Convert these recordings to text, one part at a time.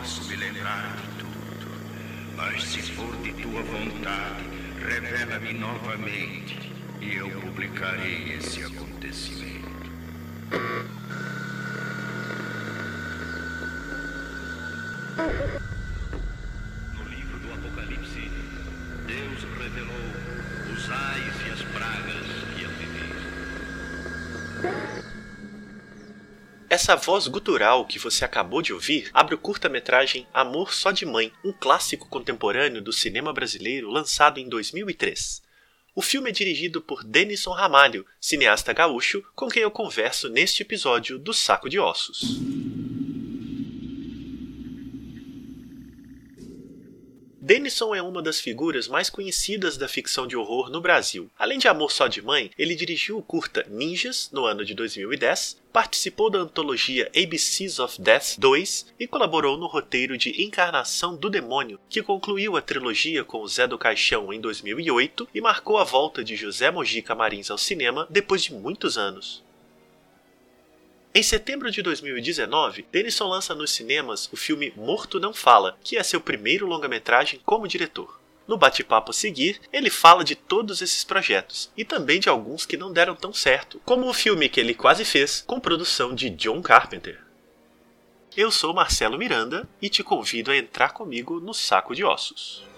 posso me lembrar de tudo. Mas se for de tua vontade, revela-me novamente e eu publicarei esse acontecimento. No livro do Apocalipse, Deus revelou os ais e as pragas que hão de vir. Essa voz gutural que você acabou de ouvir abre o curta-metragem Amor Só de Mãe, um clássico contemporâneo do cinema brasileiro lançado em 2003. O filme é dirigido por Denison Ramalho, cineasta gaúcho, com quem eu converso neste episódio do Saco de Ossos. Denison é uma das figuras mais conhecidas da ficção de horror no Brasil. Além de Amor Só de Mãe, ele dirigiu o curta Ninjas, no ano de 2010, participou da antologia ABCs of Death 2 e colaborou no roteiro de Encarnação do Demônio, que concluiu a trilogia com Zé do Caixão em 2008 e marcou a volta de José Mojica Marins ao cinema depois de muitos anos. Em setembro de 2019, Denison lança nos cinemas o filme Morto Não Fala, que é seu primeiro longa-metragem como diretor. No bate-papo a seguir, ele fala de todos esses projetos e também de alguns que não deram tão certo, como o filme que ele quase fez com produção de John Carpenter. Eu sou Marcelo Miranda e te convido a entrar comigo no Saco de Ossos.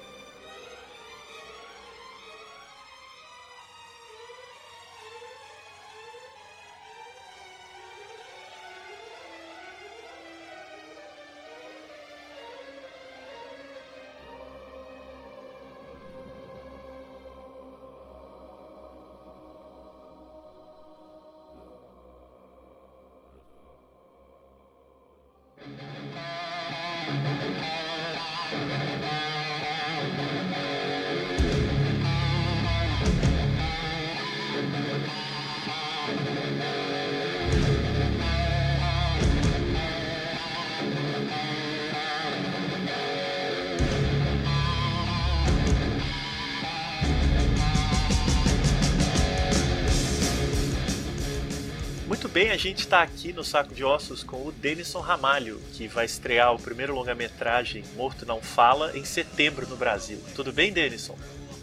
Bem, a gente está aqui no Saco de Ossos com o Denison Ramalho, que vai estrear o primeiro longa-metragem Morto Não Fala em setembro no Brasil. Tudo bem, Denison?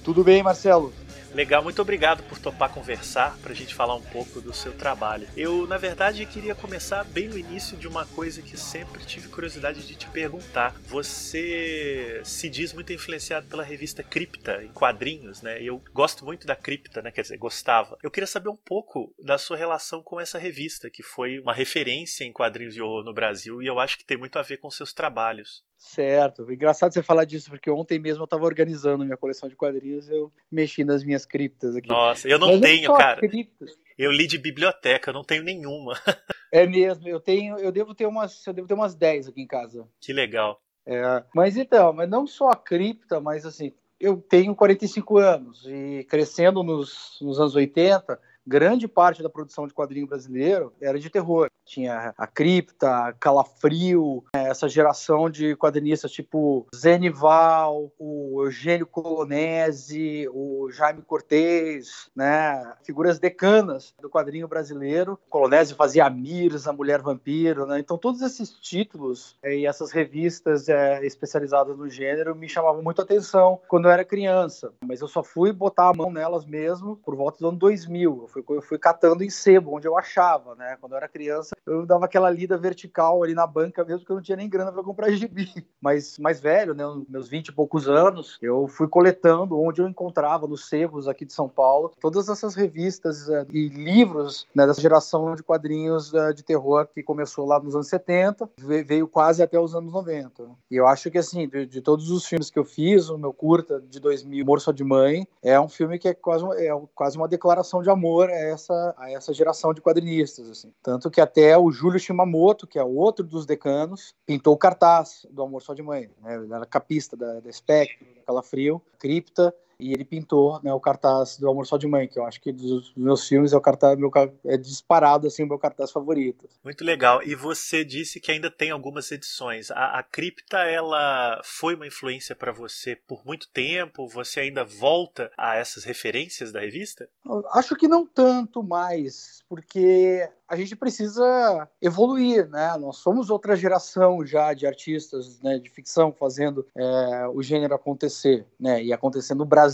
Tudo bem, Marcelo? Legal, muito obrigado por topar conversar para a gente falar um pouco do seu trabalho. Eu, na verdade, queria começar bem no início de uma coisa que sempre tive curiosidade de te perguntar. Você se diz muito influenciado pela revista Cripta, em quadrinhos, né? Eu gosto muito da Cripta, né? Quer dizer, gostava. Eu queria saber um pouco da sua relação com essa revista, que foi uma referência em quadrinhos de horror no Brasil e eu acho que tem muito a ver com seus trabalhos. Certo. Engraçado você falar disso, porque ontem mesmo eu estava organizando minha coleção de quadrinhos eu mexi nas minhas criptas aqui. Nossa, eu não Mas tenho, cara. Criptas. Eu li de biblioteca, eu não tenho nenhuma. é mesmo, eu tenho, eu devo ter umas, eu devo ter umas 10 aqui em casa. Que legal. É, mas então, mas não só a cripta, mas assim, eu tenho 45 anos e crescendo nos, nos anos 80, grande parte da produção de quadrinho brasileiro era de terror. Tinha a Cripta, Calafrio, né, essa geração de quadrinistas tipo Zenival, o Eugênio Colonese, o Jaime Cortez, né? Figuras decanas do quadrinho brasileiro. O Colonese fazia a Mirza, a Mulher Vampiro, né? Então todos esses títulos é, e essas revistas é, especializadas no gênero me chamavam muito a atenção quando eu era criança. Mas eu só fui botar a mão nelas mesmo por volta do ano 2000. Fui, eu fui catando em sebo, onde eu achava, né? Quando eu era criança, eu dava aquela lida vertical ali na banca mesmo, que eu não tinha nem grana para comprar gibi. Mas mais velho, né, meus 20 e poucos anos, eu fui coletando onde eu encontrava nos sebos aqui de São Paulo todas essas revistas uh, e livros né, dessa geração de quadrinhos uh, de terror que começou lá nos anos 70, veio quase até os anos 90. E eu acho que assim, de, de todos os filmes que eu fiz, o meu curta de 2000, Amor Só de Mãe, é um filme que é quase, é quase uma declaração de amor a essa, a essa geração de quadrinistas. Assim. Tanto que até o Júlio Shimamoto, que é outro dos decanos, pintou o cartaz do Amor Só de Mãe. Né? Ele era capista da, da Spectre, da Calafrio, Cripta, e ele pintou né, o cartaz do Amor Só de Mãe, que eu acho que dos meus filmes é o cartaz meu é disparado assim o meu cartaz favorito. Muito legal. E você disse que ainda tem algumas edições. A, a cripta ela foi uma influência para você por muito tempo. Você ainda volta a essas referências da revista? Acho que não tanto mais, porque a gente precisa evoluir, né? Nós somos outra geração já de artistas né, de ficção fazendo é, o gênero acontecer, né? E acontecer no Brasil.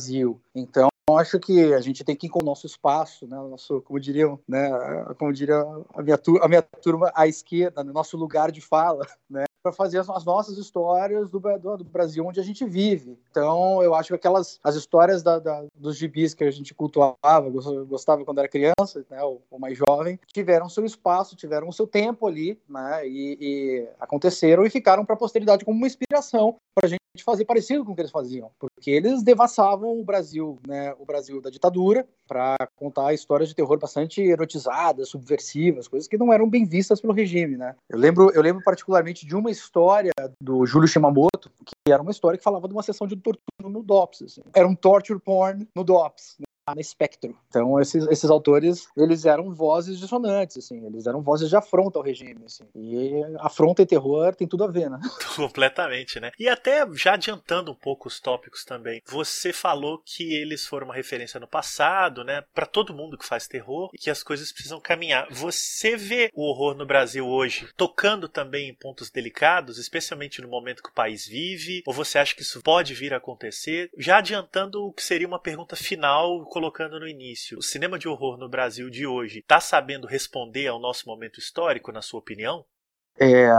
Então acho que a gente tem que ir com o nosso espaço, né? Nosso, como diriam, né? Como diria a minha, a minha turma à esquerda, no nosso lugar de fala, né? para fazer as, as, nossas histórias do, do, do, Brasil onde a gente vive. Então, eu acho que aquelas as histórias da, da, dos gibis que a gente cultuava, gostava quando era criança, né, ou, ou, mais jovem, tiveram seu espaço, tiveram o seu tempo ali, né, e, e aconteceram e ficaram para a posteridade como uma inspiração para a gente fazer parecido com o que eles faziam, porque eles devassavam o Brasil, né, o Brasil da ditadura, para contar histórias de terror bastante erotizadas, subversivas, coisas que não eram bem vistas pelo regime, né. Eu lembro, eu lembro particularmente de uma história do Júlio Shimamoto, que era uma história que falava de uma sessão de tortura no DOPS. Assim. Era um torture porn no DOPS na Spectrum. Então, esses, esses autores, eles eram vozes dissonantes, assim, eles eram vozes de afronta ao regime, assim. E afronta e terror tem tudo a ver, né? Completamente, né? E até já adiantando um pouco os tópicos também, você falou que eles foram uma referência no passado, né, para todo mundo que faz terror e que as coisas precisam caminhar. Você vê o horror no Brasil hoje tocando também em pontos delicados, especialmente no momento que o país vive, ou você acha que isso pode vir a acontecer? Já adiantando o que seria uma pergunta final colocando no início, o cinema de horror no Brasil de hoje está sabendo responder ao nosso momento histórico, na sua opinião? É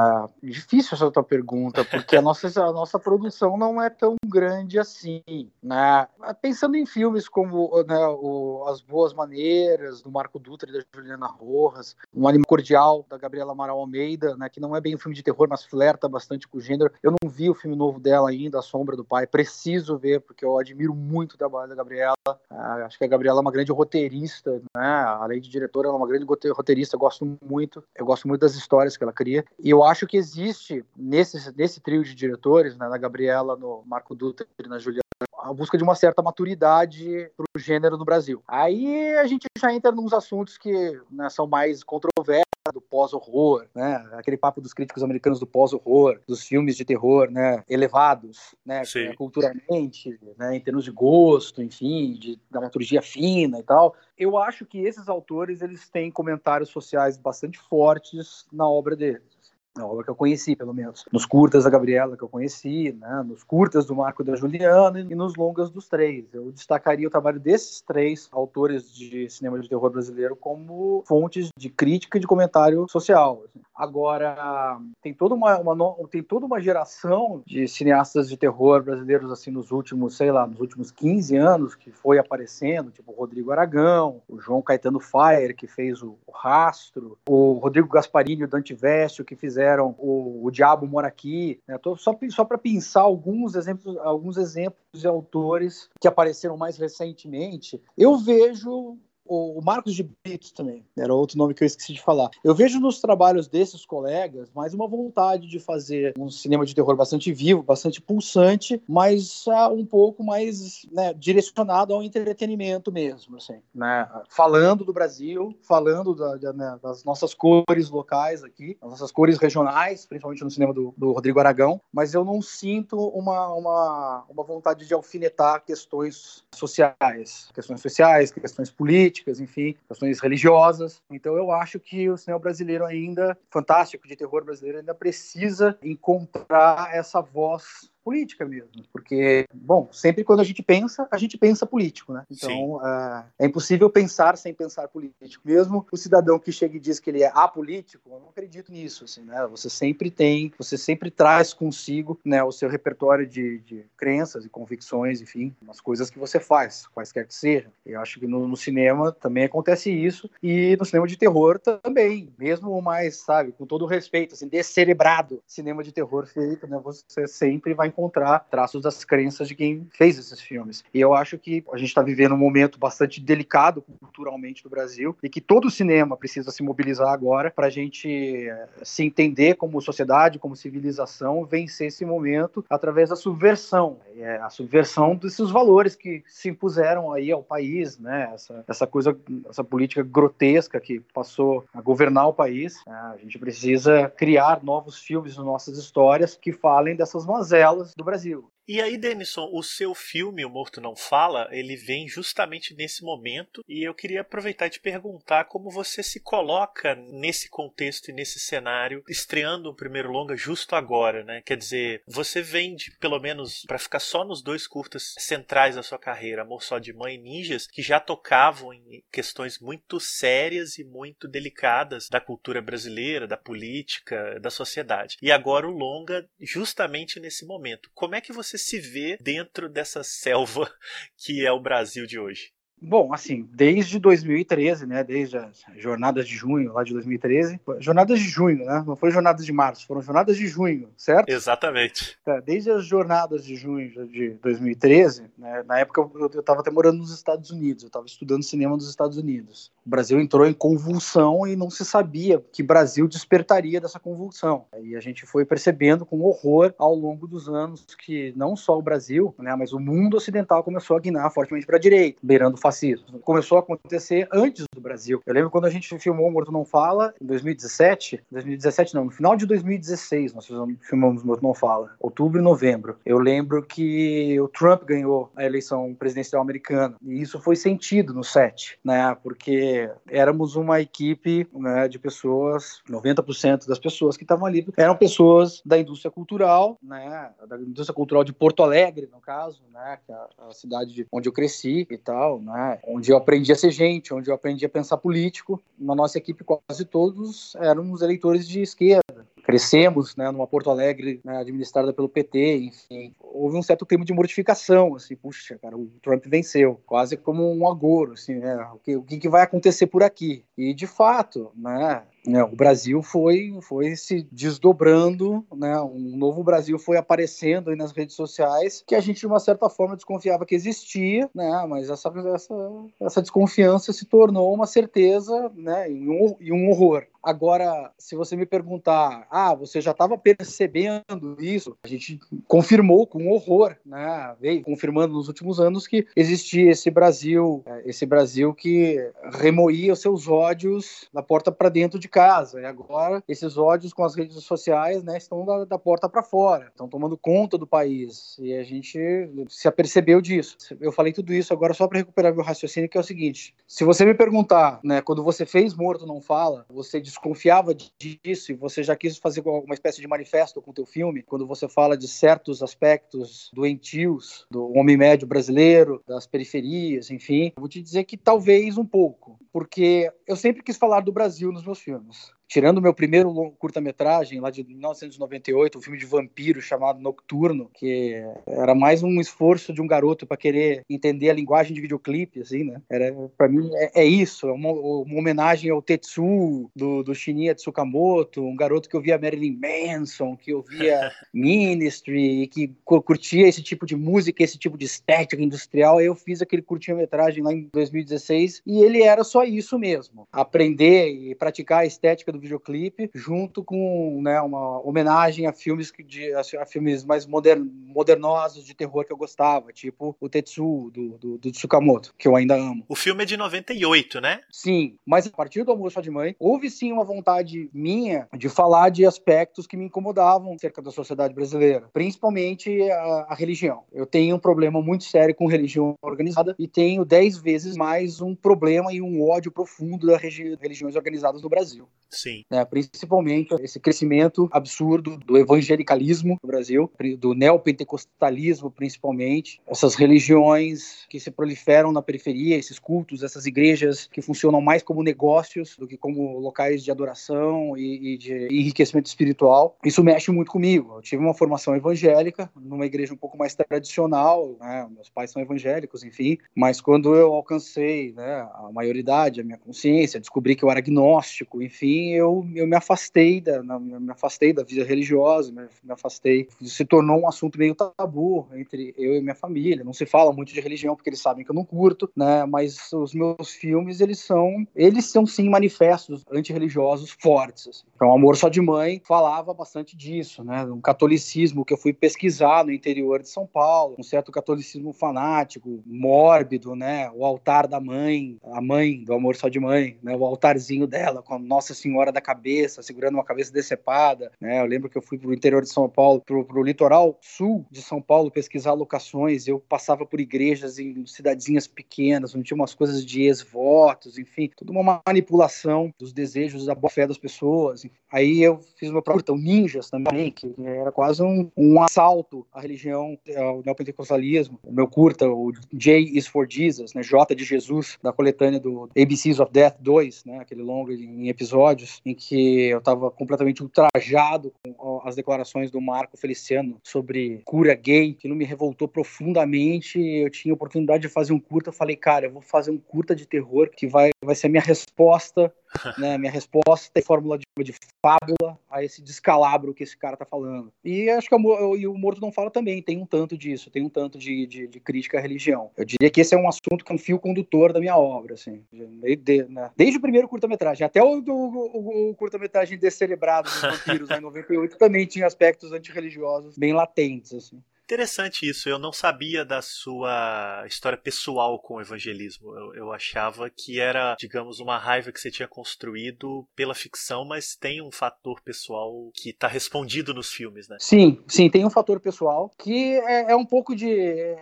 difícil essa tua pergunta, porque a nossa, a nossa produção não é tão grande assim. Né? Pensando em filmes como né, o, As Boas Maneiras, do Marco Dutra e da Juliana Rojas, Um Anime Cordial, da Gabriela Amaral Almeida, né, que não é bem um filme de terror, mas flerta bastante com o gênero. Eu não vi o filme novo dela ainda, A Sombra do Pai. Preciso ver, porque eu admiro muito o trabalho da Gabriela. Ah, acho que a Gabriela é uma grande roteirista, né? além de diretora, ela é uma grande roteirista. Gosto muito, eu gosto muito das histórias que ela cria. E eu acho que existe nesse, nesse trio de diretores, né, na Gabriela, no Marco Dutra e na Juliana, a busca de uma certa maturidade para o gênero no Brasil. Aí a gente já entra nos assuntos que né, são mais controversos do pós-horror, né? Aquele papo dos críticos americanos do pós-horror, dos filmes de terror, né? Elevados, né? Sim. Culturalmente, né? Em termos de gosto, enfim, de dramaturgia fina e tal. Eu acho que esses autores eles têm comentários sociais bastante fortes na obra deles na obra que eu conheci, pelo menos. Nos curtas da Gabriela que eu conheci, né? nos curtas do Marco da Juliana e nos longas dos três. Eu destacaria o trabalho desses três autores de cinema de terror brasileiro como fontes de crítica e de comentário social. Assim. Agora, tem toda uma, uma, tem toda uma geração de cineastas de terror brasileiros assim nos últimos, sei lá, nos últimos 15 anos que foi aparecendo, tipo o Rodrigo Aragão, o João Caetano Fire, que fez o, o Rastro, o Rodrigo Gasparini e o Dante Vestio, que fizeram fizeram o, o Diabo Mora Aqui. Né? Tô só, só para pensar alguns exemplos, alguns exemplos de autores que apareceram mais recentemente. Eu vejo o Marcos de Brito também, era outro nome que eu esqueci de falar. Eu vejo nos trabalhos desses colegas mais uma vontade de fazer um cinema de terror bastante vivo, bastante pulsante, mas uh, um pouco mais né, direcionado ao entretenimento mesmo, assim, né? Falando do Brasil, falando da, da, né, das nossas cores locais aqui, das nossas cores regionais, principalmente no cinema do, do Rodrigo Aragão, mas eu não sinto uma, uma, uma vontade de alfinetar questões sociais, questões sociais, questões políticas, políticas, enfim, questões religiosas. Então eu acho que o cinema brasileiro ainda, fantástico de terror brasileiro, ainda precisa encontrar essa voz política mesmo, porque, bom, sempre quando a gente pensa, a gente pensa político, né? Então, uh, é impossível pensar sem pensar político. Mesmo o cidadão que chega e diz que ele é apolítico, eu não acredito nisso, assim, né? Você sempre tem, você sempre traz consigo, né, o seu repertório de, de crenças e convicções, enfim, as coisas que você faz, quaisquer que sejam. Eu acho que no, no cinema também acontece isso, e no cinema de terror também, mesmo o mais, sabe, com todo o respeito, assim, descerebrado cinema de terror feito, né? Você sempre vai encontrar traços das crenças de quem fez esses filmes. E eu acho que a gente está vivendo um momento bastante delicado culturalmente do Brasil e que todo o cinema precisa se mobilizar agora para a gente eh, se entender como sociedade, como civilização, vencer esse momento através da subversão, é, a subversão desses valores que se impuseram aí ao país, né? Essa, essa coisa, essa política grotesca que passou a governar o país. Né? A gente precisa criar novos filmes, nossas histórias que falem dessas mazelas do Brasil. E aí, Denison, o seu filme, O Morto Não Fala, ele vem justamente nesse momento e eu queria aproveitar e te perguntar como você se coloca nesse contexto e nesse cenário, estreando um primeiro longa justo agora, né? Quer dizer, você vem de, pelo menos, para ficar só nos dois curtas centrais da sua carreira, Amor Só de Mãe e Ninjas, que já tocavam em questões muito sérias e muito delicadas da cultura brasileira, da política, da sociedade. E agora o longa, justamente nesse momento. Como é que você se vê dentro dessa selva que é o Brasil de hoje? Bom, assim, desde 2013, né, desde as jornadas de junho lá de 2013, jornadas de junho, né, não foi jornadas de março, foram jornadas de junho, certo? Exatamente. É, desde as jornadas de junho de 2013, né, na época eu estava até morando nos Estados Unidos, eu estava estudando cinema nos Estados Unidos. O Brasil entrou em convulsão e não se sabia que Brasil despertaria dessa convulsão. E a gente foi percebendo com horror ao longo dos anos que não só o Brasil, né, mas o mundo ocidental começou a guinar fortemente para a direita, beirando fascismo. Começou a acontecer antes do Brasil. Eu lembro quando a gente filmou Morto Não Fala, em 2017, 2017 não, no final de 2016 nós filmamos Morto Não Fala, outubro e novembro. Eu lembro que o Trump ganhou a eleição presidencial americana e isso foi sentido no set, né, porque éramos uma equipe né, de pessoas, 90% das pessoas que estavam ali eram pessoas da indústria cultural, né, da indústria cultural de Porto Alegre, no caso, né, que é a cidade onde eu cresci e tal, né, né? onde eu aprendi a ser gente, onde eu aprendi a pensar político. Na nossa equipe, quase todos éramos eleitores de esquerda. Crescemos né, numa Porto Alegre né, administrada pelo PT, enfim. Houve um certo clima de mortificação, assim, puxa, cara, o Trump venceu, quase como um agouro, assim, né? O que, o que vai acontecer por aqui? E, de fato, né, né, o Brasil foi, foi se desdobrando, né, um novo Brasil foi aparecendo aí nas redes sociais que a gente de uma certa forma desconfiava que existia, né, mas essa, essa, essa desconfiança se tornou uma certeza né, e, um, e um horror. Agora, se você me perguntar, ah, você já estava percebendo isso? A gente confirmou com horror, né? Veio confirmando nos últimos anos que existia esse Brasil, é, esse Brasil que remoía os seus ódios da porta para dentro de casa. E agora esses ódios com as redes sociais, né, estão da, da porta para fora, estão tomando conta do país. E a gente se apercebeu disso. Eu falei tudo isso agora só para recuperar meu raciocínio, que é o seguinte: se você me perguntar, né, quando você fez Morto Não Fala, você desconfiava disso e você já quis fazer alguma espécie de manifesto com o teu filme, quando você fala de certos aspectos doentios do homem médio brasileiro, das periferias, enfim, vou te dizer que talvez um pouco, porque eu sempre quis falar do Brasil nos meus filmes tirando o meu primeiro curta-metragem lá de 1998, um filme de vampiro chamado Nocturno, que era mais um esforço de um garoto para querer entender a linguagem de videoclipe, assim, né? Era para mim é, é, isso, é uma, uma, homenagem ao Tetsu do, do Shinya Tsukamoto, um garoto que ouvia Marilyn Manson, que ouvia Ministry, que curtia esse tipo de música, esse tipo de estética industrial. Eu fiz aquele curtinha-metragem lá em 2016 e ele era só isso mesmo, aprender e praticar a estética do videoclipe, junto com né, uma homenagem a filmes, de, a filmes mais modern, modernosos de terror que eu gostava, tipo o Tetsu, do, do, do Tsukamoto, que eu ainda amo. O filme é de 98, né? Sim, mas a partir do Almoço de Mãe, houve sim uma vontade minha de falar de aspectos que me incomodavam acerca da sociedade brasileira, principalmente a, a religião. Eu tenho um problema muito sério com religião organizada e tenho dez vezes mais um problema e um ódio profundo das religiões organizadas no Brasil. Sim. Né, principalmente esse crescimento absurdo do evangelicalismo no Brasil, do neopentecostalismo principalmente, essas religiões que se proliferam na periferia, esses cultos, essas igrejas que funcionam mais como negócios do que como locais de adoração e, e de enriquecimento espiritual. Isso mexe muito comigo. Eu tive uma formação evangélica numa igreja um pouco mais tradicional, né, meus pais são evangélicos, enfim, mas quando eu alcancei né, a maioridade, a minha consciência, descobri que eu era agnóstico, enfim, eu, eu me afastei da me afastei da vida religiosa, me, me afastei, se tornou um assunto meio tabu entre eu e minha família. Não se fala muito de religião porque eles sabem que eu não curto, né? Mas os meus filmes eles são eles são sim manifestos antirreligiosos fortes. Assim. Então, Amor Só de Mãe falava bastante disso, né? Um catolicismo que eu fui pesquisar no interior de São Paulo, um certo catolicismo fanático, mórbido, né? O altar da mãe, a mãe do Amor Só de Mãe, né? O altarzinho dela com a Nossa Senhora da cabeça, segurando uma cabeça decepada, né? Eu lembro que eu fui pro interior de São Paulo, pro, pro litoral sul de São Paulo pesquisar locações, eu passava por igrejas em cidadezinhas pequenas, onde tinha umas coisas de ex-votos, enfim, toda uma manipulação dos desejos da boa fé das pessoas, Aí eu fiz uma curta, o Ninjas também, que era quase um, um assalto à religião, ao neopentecostalismo. O meu curta, o J is for Jesus, né, J de Jesus, da coletânea do ABCs of Death 2, né, aquele longo em episódios, em que eu estava completamente ultrajado com as declarações do Marco Feliciano sobre cura gay, que não me revoltou profundamente. Eu tinha oportunidade de fazer um curta, eu falei, cara, eu vou fazer um curta de terror que vai, vai ser a minha resposta né, minha resposta é fórmula de, de, fábula a esse descalabro que esse cara tá falando. E acho que o, e o Morto Não Fala também tem um tanto disso, tem um tanto de, de, de, crítica à religião. Eu diria que esse é um assunto que é um fio condutor da minha obra, assim. Né, desde o primeiro curta-metragem, até o, o, o curta-metragem Descerebrado dos Vampiros, em 98, também tinha aspectos antirreligiosos bem latentes, assim. Interessante isso. Eu não sabia da sua história pessoal com o evangelismo. Eu, eu, achava que era, digamos, uma raiva que você tinha construído pela ficção, mas tem um fator pessoal que está respondido nos filmes, né? Sim, sim, tem um fator pessoal que é, é um pouco de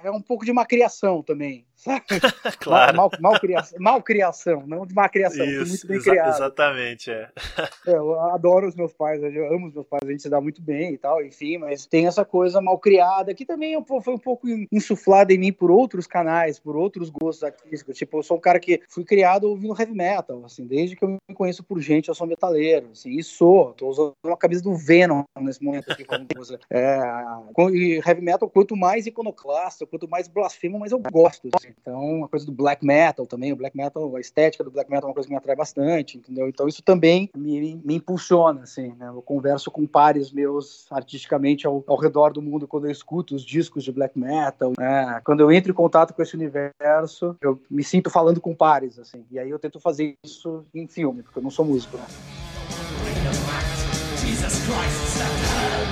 é um pouco de uma criação também. claro. Mal, mal, criação, mal criação, não de má criação, Isso, muito bem exa criado. Exatamente, é. é. Eu adoro os meus pais, eu amo os meus pais, a gente se dá muito bem e tal, enfim, mas tem essa coisa mal criada que também é foi um pouco insuflada em mim por outros canais, por outros gostos artísticos. Tipo, eu sou um cara que fui criado ouvindo heavy metal, assim, desde que eu me conheço por gente, eu sou metaleiro, assim, e sou. Tô usando uma camisa do Venom nesse momento aqui com. É, e heavy metal, quanto mais iconoclasta, quanto mais blasfemo, mais eu gosto. Assim. Então, a coisa do black metal também, o black metal, a estética do black metal é uma coisa que me atrai bastante, entendeu? Então, isso também me, me impulsiona, assim, né? Eu converso com pares meus artisticamente ao, ao redor do mundo quando eu escuto os discos de black metal, né? Quando eu entro em contato com esse universo, eu me sinto falando com pares, assim, e aí eu tento fazer isso em filme, porque eu não sou músico, né? Jesus Christ,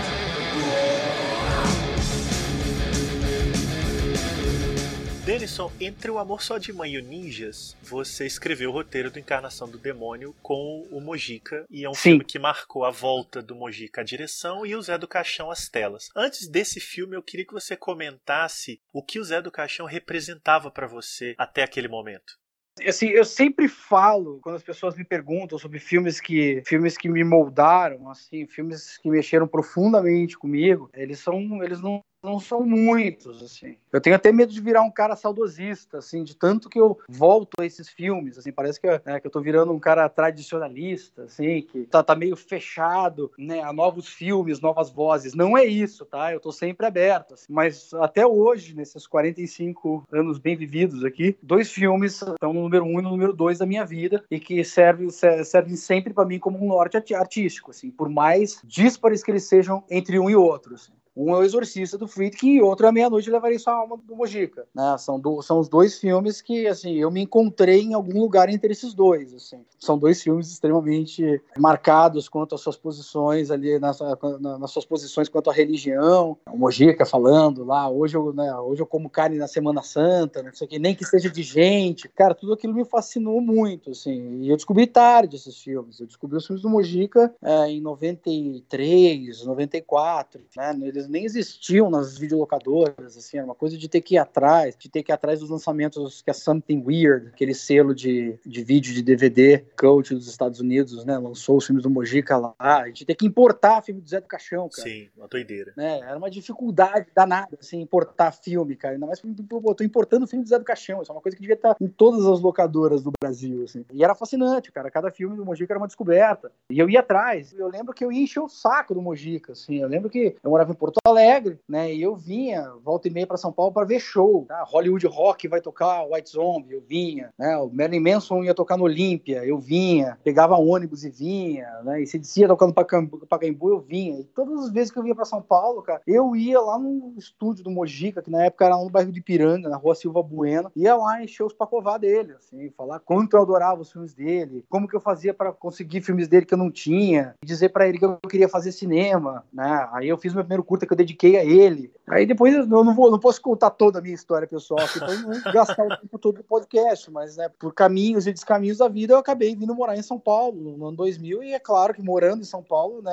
Denison, entre o Amor Só de Mãe e o Ninjas, você escreveu o roteiro do Encarnação do Demônio com o Mojica, e é um Sim. filme que marcou a volta do Mojica à direção e o Zé do Caixão às telas. Antes desse filme, eu queria que você comentasse o que o Zé do Caixão representava para você até aquele momento. Assim, eu sempre falo quando as pessoas me perguntam sobre filmes que filmes que me moldaram, assim, filmes que mexeram profundamente comigo. Eles são, eles não não são muitos, assim. Eu tenho até medo de virar um cara saudosista, assim, de tanto que eu volto a esses filmes, assim, parece que, é, que eu tô virando um cara tradicionalista, assim, que tá, tá meio fechado, né, a novos filmes, novas vozes. Não é isso, tá? Eu tô sempre aberto, assim. Mas até hoje, nesses 45 anos bem vividos aqui, dois filmes estão no número um e no número dois da minha vida e que servem, sempre para mim como um norte artístico, assim, por mais díspares que eles sejam entre um e outro, assim. Um é o Exorcista do Friedkin e outro é Meia-Noite Levarei Sua Alma do Mojica. Né? São, do, são os dois filmes que, assim, eu me encontrei em algum lugar entre esses dois, assim. São dois filmes extremamente marcados quanto às suas posições ali, nas, nas suas posições quanto à religião. O Mojica falando lá, hoje eu, né, hoje eu como carne na Semana Santa, né, isso aqui, nem que seja de gente. Cara, tudo aquilo me fascinou muito, assim. E eu descobri tarde esses filmes. Eu descobri os filmes do Mojica é, em 93, 94, né? Eles nem existiam nas videolocadoras, assim, era uma coisa de ter que ir atrás, de ter que ir atrás dos lançamentos que é Something Weird, aquele selo de, de vídeo de DVD, coach dos Estados Unidos, né, lançou os filmes do Mojica lá, a gente ter que importar filme do Zé do Caixão, cara. Sim, uma doideira. Né, era uma dificuldade danada, assim, importar filme, cara, ainda mais que eu tô importando o filme do Zé do Caixão, isso é uma coisa que devia estar em todas as locadoras do Brasil, assim. E era fascinante, cara, cada filme do Mojica era uma descoberta. E eu ia atrás, eu lembro que eu ia encher o saco do Mojica, assim, eu lembro que eu morava em Porto Porto Alegre, né? E eu vinha, volta e meia para São Paulo para ver show. Tá? Hollywood Rock vai tocar White Zombie, eu vinha. Né? O Marilyn Manson ia tocar no Olímpia, eu vinha. Pegava ônibus e vinha, né? E se dizia tocando Pacaembu, eu vinha. E todas as vezes que eu ia para São Paulo, cara, eu ia lá no estúdio do Mojica, que na época era lá no bairro de Piranga, na rua Silva Bueno, ia lá encher os pacová dele, assim, falar quanto eu adorava os filmes dele, como que eu fazia para conseguir filmes dele que eu não tinha, dizer para ele que eu queria fazer cinema, né? Aí eu fiz meu primeiro curta que eu dediquei a ele. Aí depois eu não vou, não posso contar toda a minha história pessoal aqui para não gastar o tempo todo do podcast, mas né, por caminhos e descaminhos da vida eu acabei vindo morar em São Paulo no ano 2000 e é claro que morando em São Paulo, né,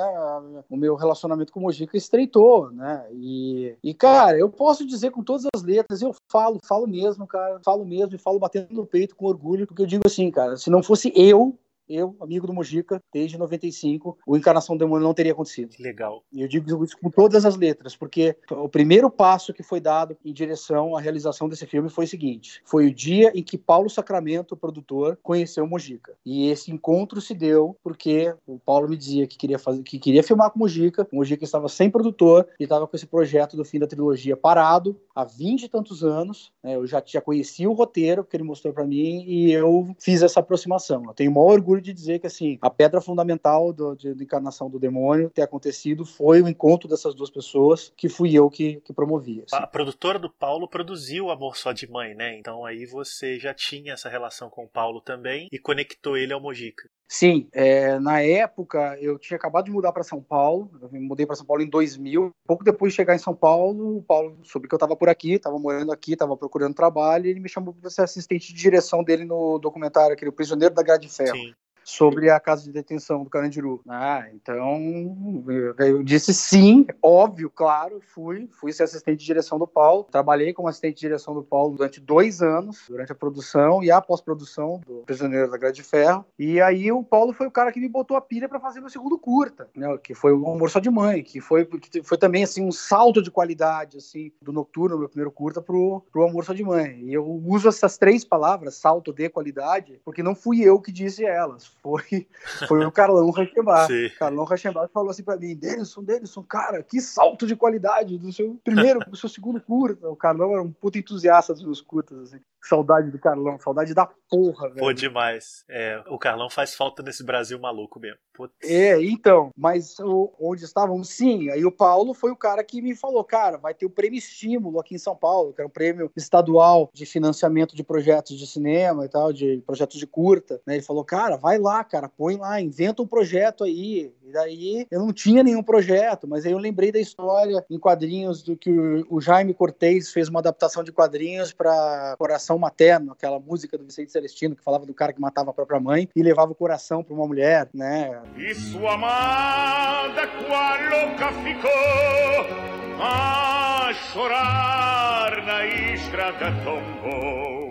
o meu relacionamento com o Mojica estreitou, né? E, e cara, eu posso dizer com todas as letras, eu falo, falo mesmo, cara, falo mesmo e falo batendo no peito com orgulho, porque eu digo assim, cara, se não fosse eu, eu, amigo do Mojica, desde 95, o Encarnação do Demônio não teria acontecido. Legal. E eu digo isso com todas as letras, porque o primeiro passo que foi dado em direção à realização desse filme foi o seguinte: foi o dia em que Paulo Sacramento, o produtor, conheceu o Mojica. E esse encontro se deu porque o Paulo me dizia que queria fazer, que queria filmar com o Mojica. O Mojica estava sem produtor e estava com esse projeto do fim da trilogia parado há 20 e tantos anos. Né? Eu já, já conhecia o roteiro que ele mostrou para mim e eu fiz essa aproximação. Eu tenho o maior orgulho de dizer que assim a pedra fundamental do, de, de encarnação do demônio ter acontecido foi o encontro dessas duas pessoas que fui eu que, que promovi. Assim. A produtora do Paulo produziu Amor Só de Mãe, né? Então aí você já tinha essa relação com o Paulo também e conectou ele ao Mojica. Sim, é, na época eu tinha acabado de mudar para São Paulo, eu me mudei para São Paulo em 2000. Pouco depois de chegar em São Paulo, o Paulo soube que eu estava por aqui, estava morando aqui, estava procurando trabalho, e ele me chamou para ser assistente de direção dele no documentário, aquele O Prisioneiro da Grade de Ferro. Sim sobre a casa de detenção do Carandiru. Ah, então eu disse sim, óbvio, claro, fui, fui ser assistente de direção do Paulo, trabalhei como assistente de direção do Paulo durante dois anos, durante a produção e a pós-produção do Prisioneiro da Grade de Ferro, e aí o Paulo foi o cara que me botou a pilha para fazer meu segundo curta, né, que foi o Amor Só de Mãe, que foi, que foi também assim um salto de qualidade assim do Noturno, meu primeiro curta, pro, pro Amor Só de Mãe, e eu uso essas três palavras, salto de qualidade, porque não fui eu que disse elas, foi, foi o Carlão Rachembar. Carlão Rachembar falou assim para mim: Denison, Denison, cara, que salto de qualidade do seu primeiro pro seu segundo curta. O Carlão era um puto entusiasta dos meus curtas, assim. Saudade do Carlão, saudade da porra, velho. Pô, demais. É, o Carlão faz falta nesse Brasil maluco mesmo. Putz. É, então, mas o, onde estávamos, sim. Aí o Paulo foi o cara que me falou, cara, vai ter o prêmio estímulo aqui em São Paulo, que era um prêmio estadual de financiamento de projetos de cinema e tal, de projetos de curta. Né? Ele falou, cara, vai lá, cara, põe lá, inventa um projeto aí. E daí eu não tinha nenhum projeto, mas aí eu lembrei da história em quadrinhos do que o, o Jaime Cortez fez uma adaptação de quadrinhos para Coração Materno, aquela música do Vicente Celestino que falava do cara que matava a própria mãe e levava o coração para uma mulher, né? E sua amada qual louca ficou a chorar na estrada tombou.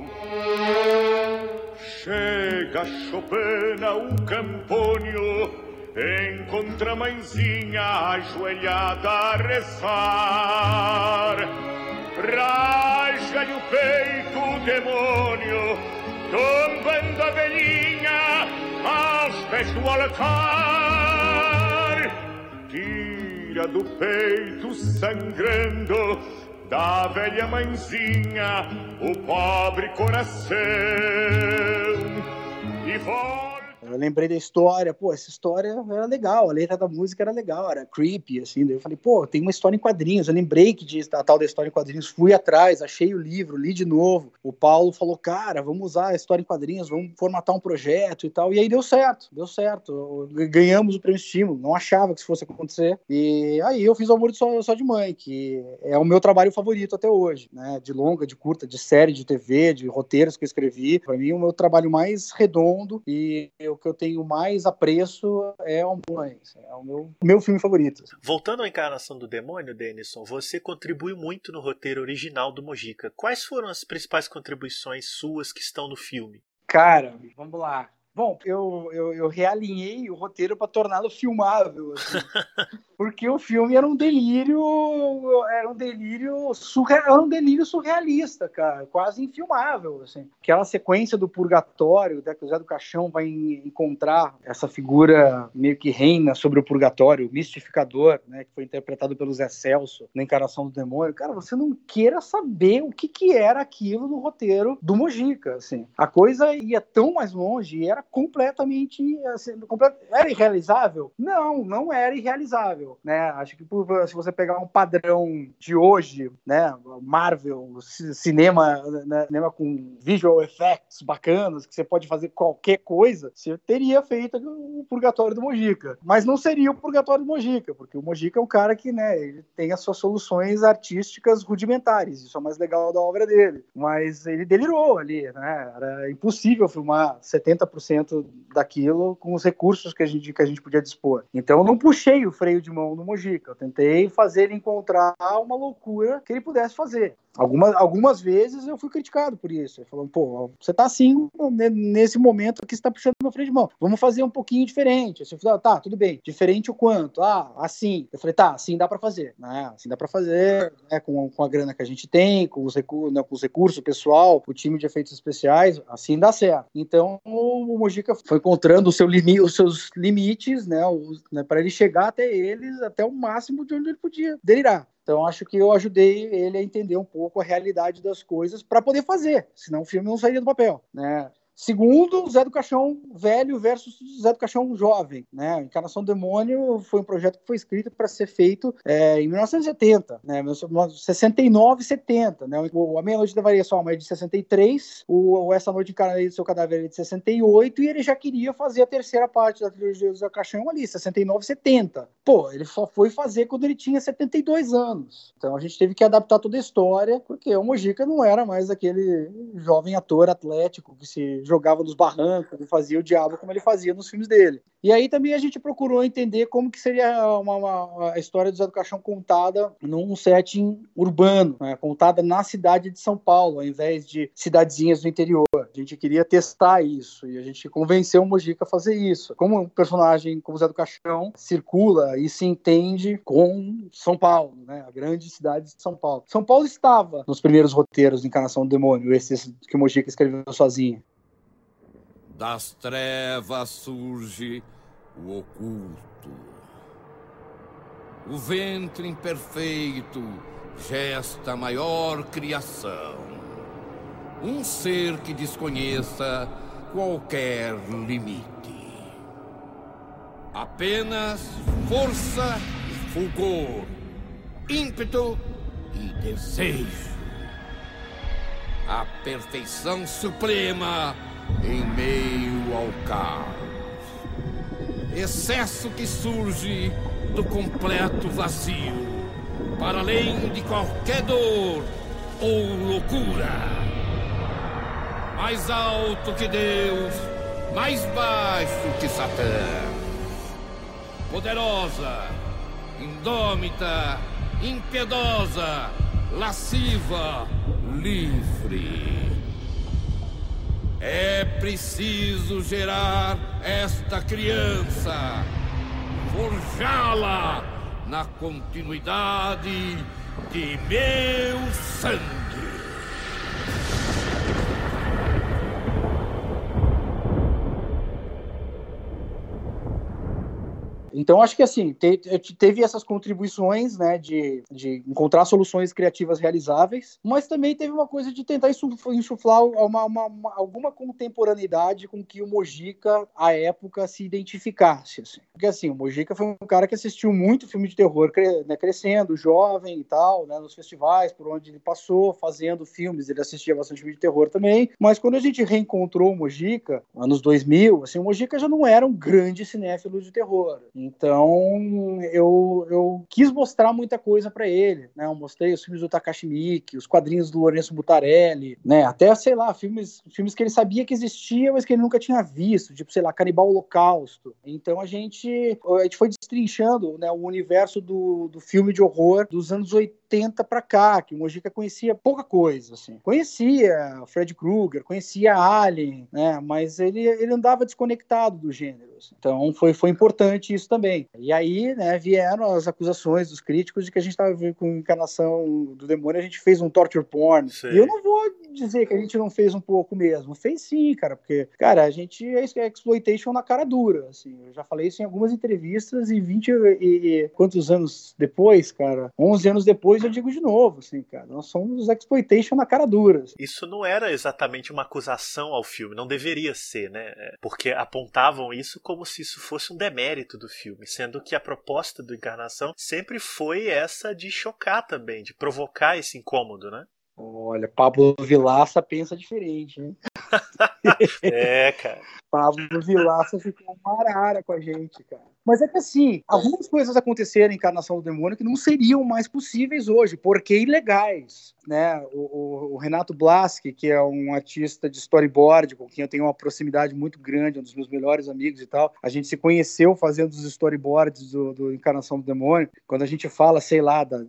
Chega Chopin o Campônio, encontra a mãezinha ajoelhada a rezar. Rasga-lhe o peito demônio, tombando a velhinha pés do altar. Tira do peito sangrando da velha mãezinha o pobre coração e volta. Eu lembrei da história, pô, essa história era legal, a letra da música era legal, era creepy, assim. Daí eu falei, pô, tem uma história em quadrinhos. Eu lembrei que diz a tal da história em quadrinhos, fui atrás, achei o livro, li de novo. O Paulo falou, cara, vamos usar a história em quadrinhos, vamos formatar um projeto e tal. E aí deu certo, deu certo. Ganhamos o prêmio estímulo, não achava que isso fosse acontecer. E aí eu fiz o Amor só, só de Mãe, que é o meu trabalho favorito até hoje, né? De longa, de curta, de série, de TV, de roteiros que eu escrevi. Para mim, o meu trabalho mais redondo e o que eu tenho mais apreço é o Mães. É o meu, meu filme favorito. Voltando à encarnação do demônio, Denison, você contribui muito no roteiro original do Mojica. Quais foram as principais contribuições suas que estão no filme? Cara, vamos lá. Bom, eu, eu, eu realinhei o roteiro para torná-lo filmável. Assim. porque o filme era um delírio, era um delírio surreal, era um delírio surrealista, cara, quase infilmável, assim. Aquela sequência do purgatório, né, que o Zé do Caixão vai encontrar essa figura meio que reina sobre o purgatório, o mistificador, né, que foi interpretado pelo Zé Celso na encarnação do demônio. Cara, você não queira saber o que que era aquilo no roteiro do Mojica, assim. A coisa ia tão mais longe e era completamente, assim, complet... era irrealizável? Não, não era irrealizável né? Acho que por, se você pegar um padrão de hoje, né? Marvel, cinema, né? cinema com visual effects bacanas, que você pode fazer qualquer coisa, você teria feito o Purgatório do Mojica. Mas não seria o Purgatório do Mojica, porque o Mojica é um cara que, né, ele tem as suas soluções artísticas rudimentares, isso é o mais legal da obra dele. Mas ele delirou ali, né? Era impossível filmar 70% daquilo com os recursos que a gente, que a gente podia dispor. Então eu não puxei o freio de mão no Mojica. Eu tentei fazer ele encontrar uma loucura que ele pudesse fazer. Algumas, algumas vezes eu fui criticado por isso. Falando, pô, você tá assim, nesse momento aqui, você tá puxando meu freio de mão. Vamos fazer um pouquinho diferente. Eu falei, tá, tudo bem. Diferente o quanto? Ah, assim. Eu falei, tá, assim dá para fazer. Né? Assim dá para fazer, né? com, com a grana que a gente tem, com os, recursos, né? com os recursos pessoal, o time de efeitos especiais, assim dá certo. Então o Mojica foi encontrando seu limi, os seus limites, né, né para ele chegar até eles, até o máximo de onde ele podia delirar. Então, acho que eu ajudei ele a entender um pouco a realidade das coisas para poder fazer, senão o filme não sairia do papel, né? Segundo, Zé do Caixão velho versus Zé do Caixão jovem. Né? Encarnação do Demônio foi um projeto que foi escrito para ser feito é, em 1970, né? 69 e 70. Né? O A Meia-Noite da Variação é de 63, o Essa Noite Encarnei do Seu Cadáver é de 68, e ele já queria fazer a terceira parte da trilogia do Zé do Caixão ali, 69 e 70. Pô, ele só foi fazer quando ele tinha 72 anos. Então a gente teve que adaptar toda a história, porque o Mojica não era mais aquele jovem ator atlético que se jogava nos barrancos fazia o diabo como ele fazia nos filmes dele. E aí também a gente procurou entender como que seria uma, uma a história do Zé do Caixão contada num setting urbano, né? contada na cidade de São Paulo, ao invés de cidadezinhas do interior. A gente queria testar isso e a gente convenceu o Mojica a fazer isso. Como um personagem como o Zé do Caixão circula e se entende com São Paulo, né? a grande cidade de São Paulo. São Paulo estava nos primeiros roteiros de Encarnação do Demônio, esses que o Mojica escreveu sozinho. Das trevas surge o oculto. O ventre imperfeito gesta maior criação. Um ser que desconheça qualquer limite. Apenas força e fulgor, ímpeto e desejo. A perfeição suprema em meio ao caos. Excesso que surge do completo vazio, para além de qualquer dor ou loucura. Mais alto que Deus, mais baixo que Satã. Poderosa, indômita, impiedosa, lasciva, livre. É preciso gerar esta criança, forjá-la na continuidade de meu sangue. Então, acho que assim, teve essas contribuições, né, de, de encontrar soluções criativas realizáveis, mas também teve uma coisa de tentar insuflar uma, uma, uma, alguma contemporaneidade com que o Mojica, à época, se identificasse. Assim. Porque, assim, o Mojica foi um cara que assistiu muito filme de terror né, crescendo, jovem e tal, né, nos festivais por onde ele passou, fazendo filmes, ele assistia bastante filme de terror também, mas quando a gente reencontrou o Mojica, anos 2000, assim, o Mojica já não era um grande cinéfilo de terror. Então, eu, eu quis mostrar muita coisa para ele, né? Eu mostrei os filmes do Takashi Miike, os quadrinhos do Lourenço Butarelli, né? Até, sei lá, filmes, filmes que ele sabia que existia, mas que ele nunca tinha visto, tipo, sei lá, Canibal Holocausto. Então, a gente, a gente foi destrinchando né, o universo do, do filme de horror dos anos 80 80 para cá, que o Mojica conhecia pouca coisa, assim. Conhecia Fred Krueger, conhecia Alien, né? Mas ele, ele andava desconectado do gênero. Assim. Então foi, foi importante isso também. E aí, né, vieram as acusações dos críticos de que a gente estava com encarnação do demônio, a gente fez um torture porn. E eu não vou dizer que a gente não fez um pouco mesmo. Fez sim, cara, porque, cara, a gente é, é exploitation na cara dura, assim. Eu já falei isso em algumas entrevistas e 20 e, e quantos anos depois, cara? 11 anos depois eu digo de novo, assim, cara. Nós somos exploitation na cara dura. Assim. Isso não era exatamente uma acusação ao filme, não deveria ser, né? É, porque apontavam isso como se isso fosse um demérito do filme, sendo que a proposta do Encarnação sempre foi essa de chocar também, de provocar esse incômodo, né? Olha, Pablo Vilaça pensa diferente, hein? é, cara. Pablo Vilaça ficou uma arara com a gente, cara. Mas é que assim, algumas coisas aconteceram em Encarnação do Demônio que não seriam mais possíveis hoje, porque ilegais. Né? O, o, o, Renato Blaski, que é um artista de storyboard, com quem eu tenho uma proximidade muito grande, um dos meus melhores amigos e tal, a gente se conheceu fazendo os storyboards do, do Encarnação do Demônio. Quando a gente fala, sei lá, da,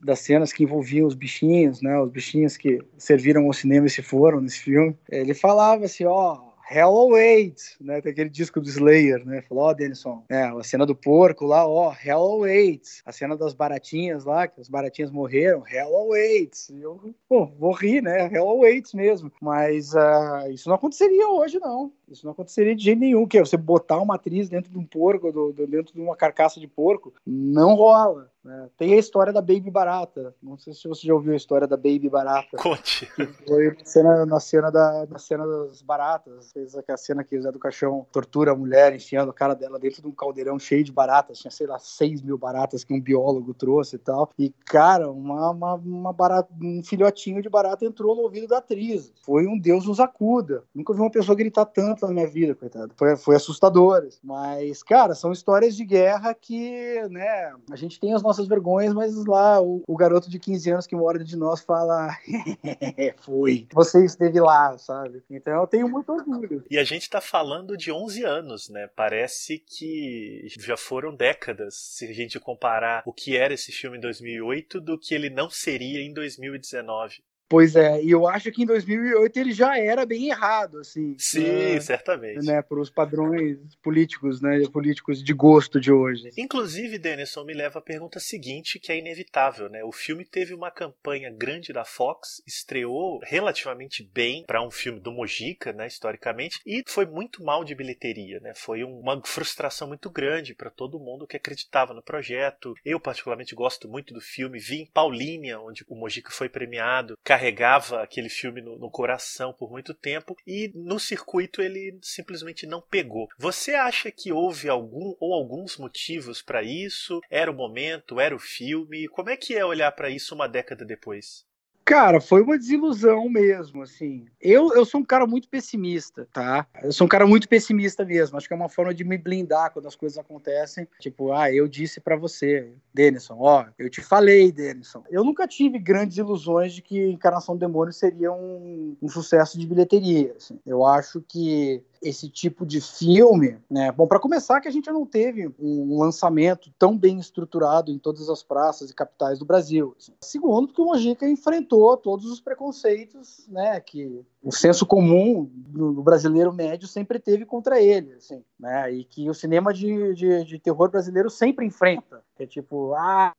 das cenas que envolviam os bichinhos, né? Os bichinhos que serviram ao cinema e se foram nesse filme, ele falava assim, ó Hell Awaits, né? Tem aquele disco do Slayer, né? Falou, ó, oh, Denison, é, a cena do porco lá, ó, Hell Awaits. A cena das baratinhas lá, que as baratinhas morreram, Hell Awaits. Eu, pô, vou rir, né? Hell Awaits mesmo. Mas uh, isso não aconteceria hoje, não. Isso não aconteceria de jeito nenhum, que é você botar uma atriz dentro de um porco, do, do, dentro de uma carcaça de porco, não rola. Né? Tem a história da Baby Barata. Não sei se você já ouviu a história da Baby Barata. Conte. Foi na cena, na cena, da, na cena das baratas. Fez aquela cena que o Zé do Caixão tortura a mulher, enfiando a cara dela dentro de um caldeirão cheio de baratas. Tinha, sei lá, 6 mil baratas que um biólogo trouxe e tal. E, cara, uma, uma, uma barata, um filhotinho de barata entrou no ouvido da atriz. Foi um Deus nos acuda. Nunca vi uma pessoa gritar tanto na minha vida, coitado. Foi, foi assustador. Mas, cara, são histórias de guerra que, né, a gente tem as nossas vergonhas, mas lá o, o garoto de 15 anos que mora de nós fala: Foi, você esteve lá, sabe? Então eu tenho muito orgulho. E a gente tá falando de 11 anos, né? Parece que já foram décadas se a gente comparar o que era esse filme em 2008 do que ele não seria em 2019. Pois é, e eu acho que em 2008 ele já era bem errado, assim. Sim, né, certamente. Né, para os padrões políticos, né, políticos de gosto de hoje. Inclusive, Denison me leva à pergunta seguinte, que é inevitável, né? O filme teve uma campanha grande da Fox, estreou relativamente bem para um filme do Mojica, né, historicamente, e foi muito mal de bilheteria, né? Foi uma frustração muito grande para todo mundo que acreditava no projeto. Eu particularmente gosto muito do filme, vi em Paulínia, onde o Mojica foi premiado carregava aquele filme no, no, coração por muito tempo e no circuito ele simplesmente não pegou. Você acha que houve algum ou alguns motivos para isso? Era o momento? Era o filme? Como é que é olhar para isso uma década depois? Cara, foi uma desilusão mesmo, assim. Eu, eu sou um cara muito pessimista, tá? Eu sou um cara muito pessimista mesmo. Acho que é uma forma de me blindar quando as coisas acontecem. Tipo, ah, eu disse para você, Denison, ó, eu te falei, Denison. Eu nunca tive grandes ilusões de que Encarnação do Demônio seria um, um sucesso de bilheteria. Assim. Eu acho que esse tipo de filme, né? Bom, para começar, que a gente não teve um lançamento tão bem estruturado em todas as praças e capitais do Brasil. Assim. Segundo, que o Mojica enfrentou todos os preconceitos, né? Que o senso comum do brasileiro médio sempre teve contra ele, assim, né? E que o cinema de, de, de terror brasileiro sempre enfrenta. Que é tipo, ah,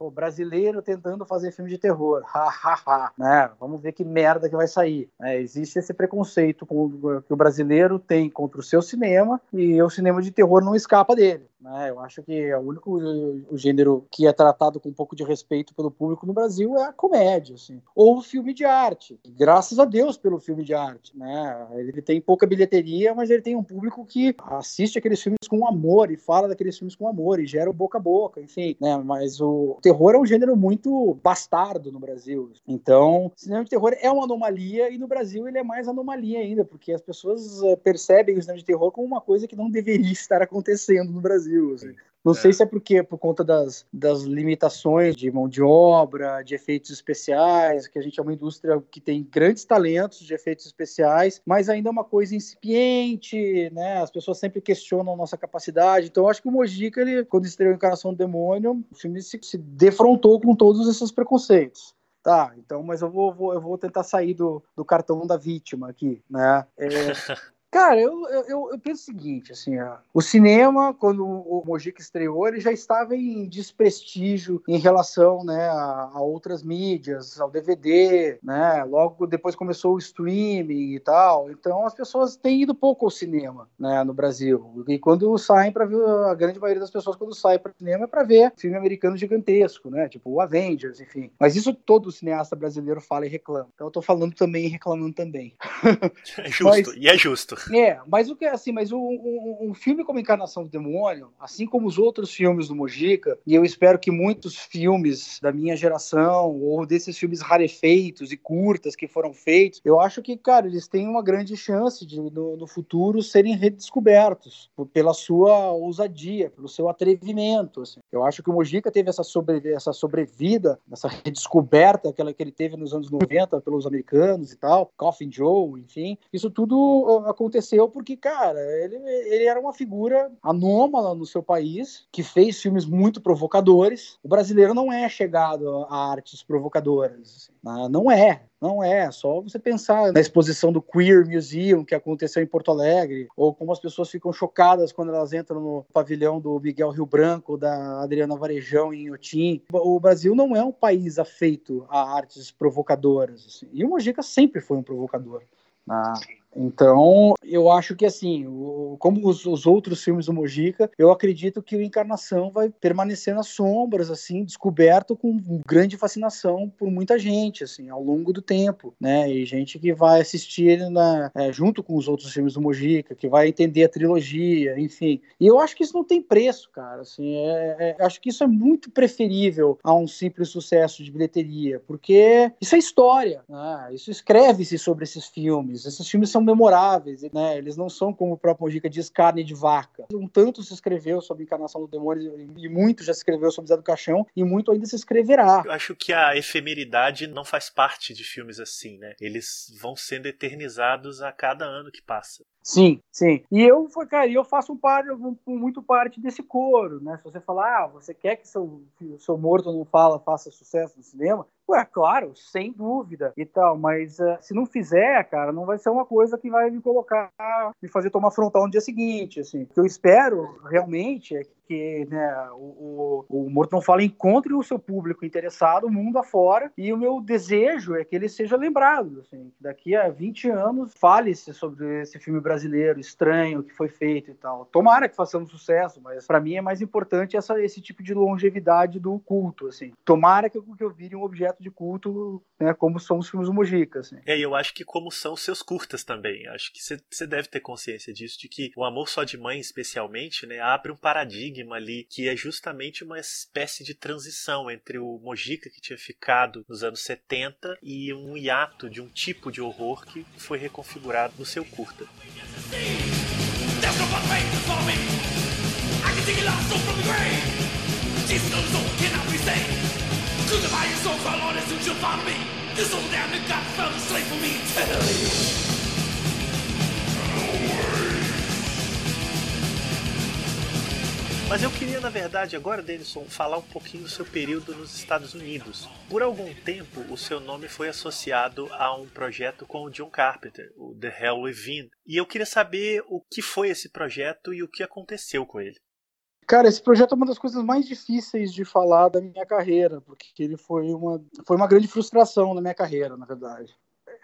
o brasileiro tentando fazer filme de terror, ha, ha, ha, né? Vamos ver que merda que vai sair. É, existe esse preconceito que o brasileiro tem contra o seu cinema e o cinema de terror não escapa dele. Né? Eu acho que é o único o gênero que é tratado com um pouco de respeito pelo público no Brasil é a comédia, assim. ou o filme de arte. Graças a Deus pelo filme de arte. Né? Ele tem pouca bilheteria, mas ele tem um público que assiste aqueles filmes com amor e fala daqueles filmes com amor e gera o boca a boca, enfim. Né? Mas o terror é um gênero muito bastardo no Brasil. Então, o cinema de terror é uma anomalia e no Brasil ele é mais anomalia ainda, porque as pessoas eh, percebem o cinema de terror como uma coisa que não deveria estar acontecendo no Brasil. Brasil. Assim. Não é. sei se é porque por conta das, das limitações de mão de obra, de efeitos especiais, que a gente é uma indústria que tem grandes talentos de efeitos especiais, mas ainda é uma coisa incipiente, né? As pessoas sempre questionam a nossa capacidade. Então, eu acho que o Mojica, ele, quando estreou Encarnação do Demônio, o filme se, se defrontou com todos esses preconceitos. Tá, então, mas eu vou, vou, eu vou tentar sair do, do cartão da vítima aqui, né? É, Cara, eu, eu, eu, penso o seguinte, assim, ó, o cinema, quando o Mojica estreou, ele já estava em desprestígio em relação, né, a, a, outras mídias, ao DVD, né, logo depois começou o streaming e tal, então as pessoas têm ido pouco ao cinema, né, no Brasil, e quando saem para ver, a grande maioria das pessoas quando saem para o cinema é para ver filme americano gigantesco, né, tipo o Avengers, enfim, mas isso todo cineasta brasileiro fala e reclama, então eu tô falando também e reclamando também. É justo, mas, e é justo. É, mas o que assim, mas um, um, filme como Encarnação do Demônio, assim como os outros filmes do Mojica, e eu espero que muitos filmes da minha geração, ou desses filmes rarefeitos e curtas que foram feitos, eu acho que, cara, eles têm uma grande chance de, no, no futuro, serem redescobertos pela sua ousadia, pelo seu atrevimento. Assim. Eu acho que o Mojica teve essa, sobre, essa sobrevida, essa redescoberta aquela que ele teve nos anos 90 pelos americanos e tal, Coffin Joe, enfim, isso tudo aconteceu aconteceu porque, cara, ele, ele era uma figura anômala no seu país, que fez filmes muito provocadores. O brasileiro não é chegado a artes provocadoras. Assim, né? Não é. Não é, só você pensar na exposição do Queer Museum que aconteceu em Porto Alegre, ou como as pessoas ficam chocadas quando elas entram no pavilhão do Miguel Rio Branco, da Adriana Varejão em Inhotim. O Brasil não é um país afeito a artes provocadoras. Assim. E o Mojica sempre foi um provocador. Ah, então, eu acho que assim, como os, os, outros filmes do Mojica, eu acredito que o Encarnação vai permanecer nas sombras, assim, descoberto com grande fascinação por muita gente, assim, ao longo do tempo, né? E gente que vai assistir na, é, junto com os outros filmes do Mojica, que vai entender a trilogia, enfim. E eu acho que isso não tem preço, cara. Assim, é, é, acho que isso é muito preferível a um simples sucesso de bilheteria, porque isso é história, né? Isso escreve-se sobre esses filmes. Esses filmes são são memoráveis, né? Eles não são, como o próprio Mojica diz, carne de vaca. Um tanto se escreveu sobre a encarnação do demônio e muito já se escreveu sobre Zé do Caixão e muito ainda se escreverá. Eu acho que a efemeridade não faz parte de filmes assim, né? Eles vão sendo eternizados a cada ano que passa. Sim, sim. E eu, cara, eu faço um par, muito parte desse coro, né? Se você falar, ah, você quer que seu, seu morto não fala, faça sucesso no cinema, Ué, claro, sem dúvida e tal, mas uh, se não fizer, cara, não vai ser uma coisa que vai me colocar, me fazer tomar frontal no dia seguinte, assim. O que eu espero realmente é que né, o, o, o Morto Não Fala encontre o seu público interessado, o mundo afora, e o meu desejo é que ele seja lembrado. Assim, daqui a 20 anos, fale-se sobre esse filme brasileiro estranho que foi feito e tal. Tomara que façamos sucesso, mas para mim é mais importante essa, esse tipo de longevidade do culto. Assim. Tomara que que eu vire um objeto de culto, né, como são os filmes do Mojica. Assim. É, e eu acho que como são os seus curtas também. Acho que você deve ter consciência disso, de que o Amor Só de Mãe, especialmente, né, abre um paradigma paradigma ali que é justamente uma espécie de transição entre o Mojica que tinha ficado nos anos 70 e um hiato de um tipo de horror que foi reconfigurado no seu curta. Old damn God fell asleep for me eternally. Mas eu queria, na verdade, agora, Denison, falar um pouquinho do seu período nos Estados Unidos. Por algum tempo, o seu nome foi associado a um projeto com o John Carpenter, o The Hell Within. E eu queria saber o que foi esse projeto e o que aconteceu com ele. Cara, esse projeto é uma das coisas mais difíceis de falar da minha carreira, porque ele foi uma, foi uma grande frustração na minha carreira, na verdade.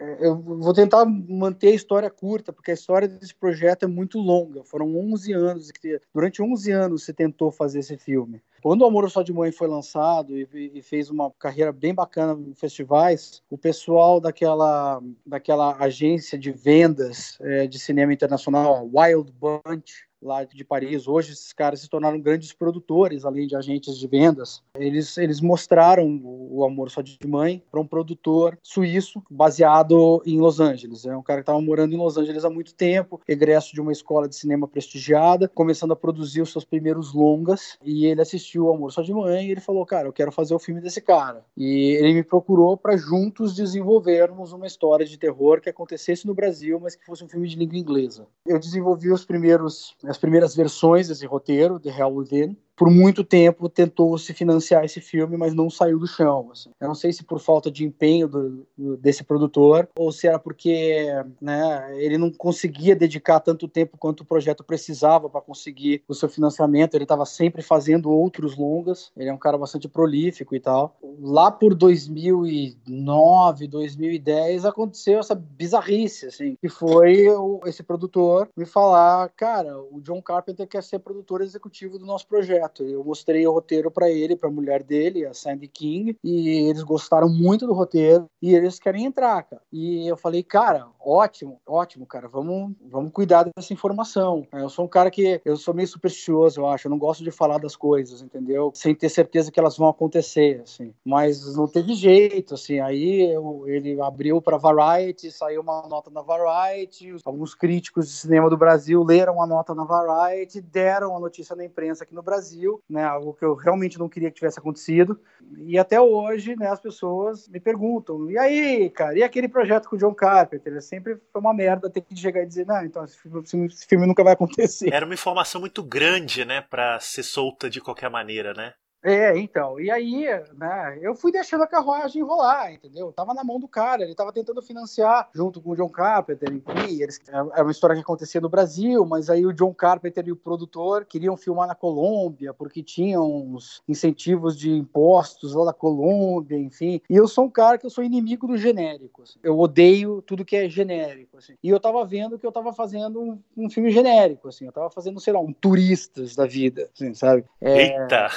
É, eu vou tentar manter a história curta, porque a história desse projeto é muito longa. Foram 11 anos, durante 11 anos se tentou fazer esse filme. Quando o Amor Só de Mãe foi lançado e, e, fez uma carreira bem bacana em festivais, o pessoal daquela, daquela agência de vendas é, de cinema internacional, Wild Bunch, lá de Paris. Hoje esses caras se tornaram grandes produtores, além de agentes de vendas. Eles, eles mostraram o, Amor Só de Mãe para um produtor suíço baseado em Los Angeles. É um cara que estava morando em Los Angeles há muito tempo, egresso de uma escola de cinema prestigiada, começando a produzir os seus primeiros longas. E ele assistiu o Amor Só de Mãe e ele falou: Cara, eu quero fazer o filme desse cara. E ele me procurou para juntos desenvolvermos uma história de terror que acontecesse no Brasil, mas que fosse um filme de língua inglesa. Eu desenvolvi os primeiros as primeiras versões desse roteiro, The Hell Within, por muito tempo tentou se financiar esse filme, mas não saiu do chão. Assim. Eu não sei se por falta de empenho do, desse produtor ou se era porque né, ele não conseguia dedicar tanto tempo quanto o projeto precisava para conseguir o seu financiamento. Ele estava sempre fazendo outros longas. Ele é um cara bastante prolífico e tal. Lá por 2009, 2010 aconteceu essa bizarrice, assim, que foi esse produtor me falar, cara, o John Carpenter quer ser produtor executivo do nosso projeto Eu mostrei o roteiro para ele, para a mulher dele, a Sandy King, e eles gostaram muito do roteiro e eles querem entrar, cara. E eu falei, cara, ótimo, ótimo, cara, vamos, vamos cuidar dessa informação. Eu sou um cara que eu sou meio supersticioso, eu acho. Eu não gosto de falar das coisas, entendeu? Sem ter certeza que elas vão acontecer, assim. Mas não teve jeito, assim. Aí eu, ele abriu para Variety, saiu uma nota na Variety. Alguns críticos de cinema do Brasil leram a nota na Variety, deram a notícia na imprensa aqui no Brasil Brasil, né, algo que eu realmente não queria que tivesse acontecido. E até hoje, né, as pessoas me perguntam: e aí, cara, e aquele projeto com o John Carpenter? Sempre foi uma merda ter que chegar e dizer: não, então esse filme, esse filme nunca vai acontecer. Era uma informação muito grande, né, para ser solta de qualquer maneira, né? É, então, e aí, né, eu fui deixando a carruagem rolar, entendeu? Tava na mão do cara, ele tava tentando financiar junto com o John Carpenter, enfim, eles, é, é uma história que acontecia no Brasil, mas aí o John Carpenter e o produtor queriam filmar na Colômbia, porque tinham uns incentivos de impostos lá da Colômbia, enfim, e eu sou um cara que eu sou inimigo do genérico, assim. eu odeio tudo que é genérico, assim, e eu tava vendo que eu tava fazendo um, um filme genérico, assim, eu tava fazendo, sei lá, um Turistas da vida, assim, sabe? É, Eita!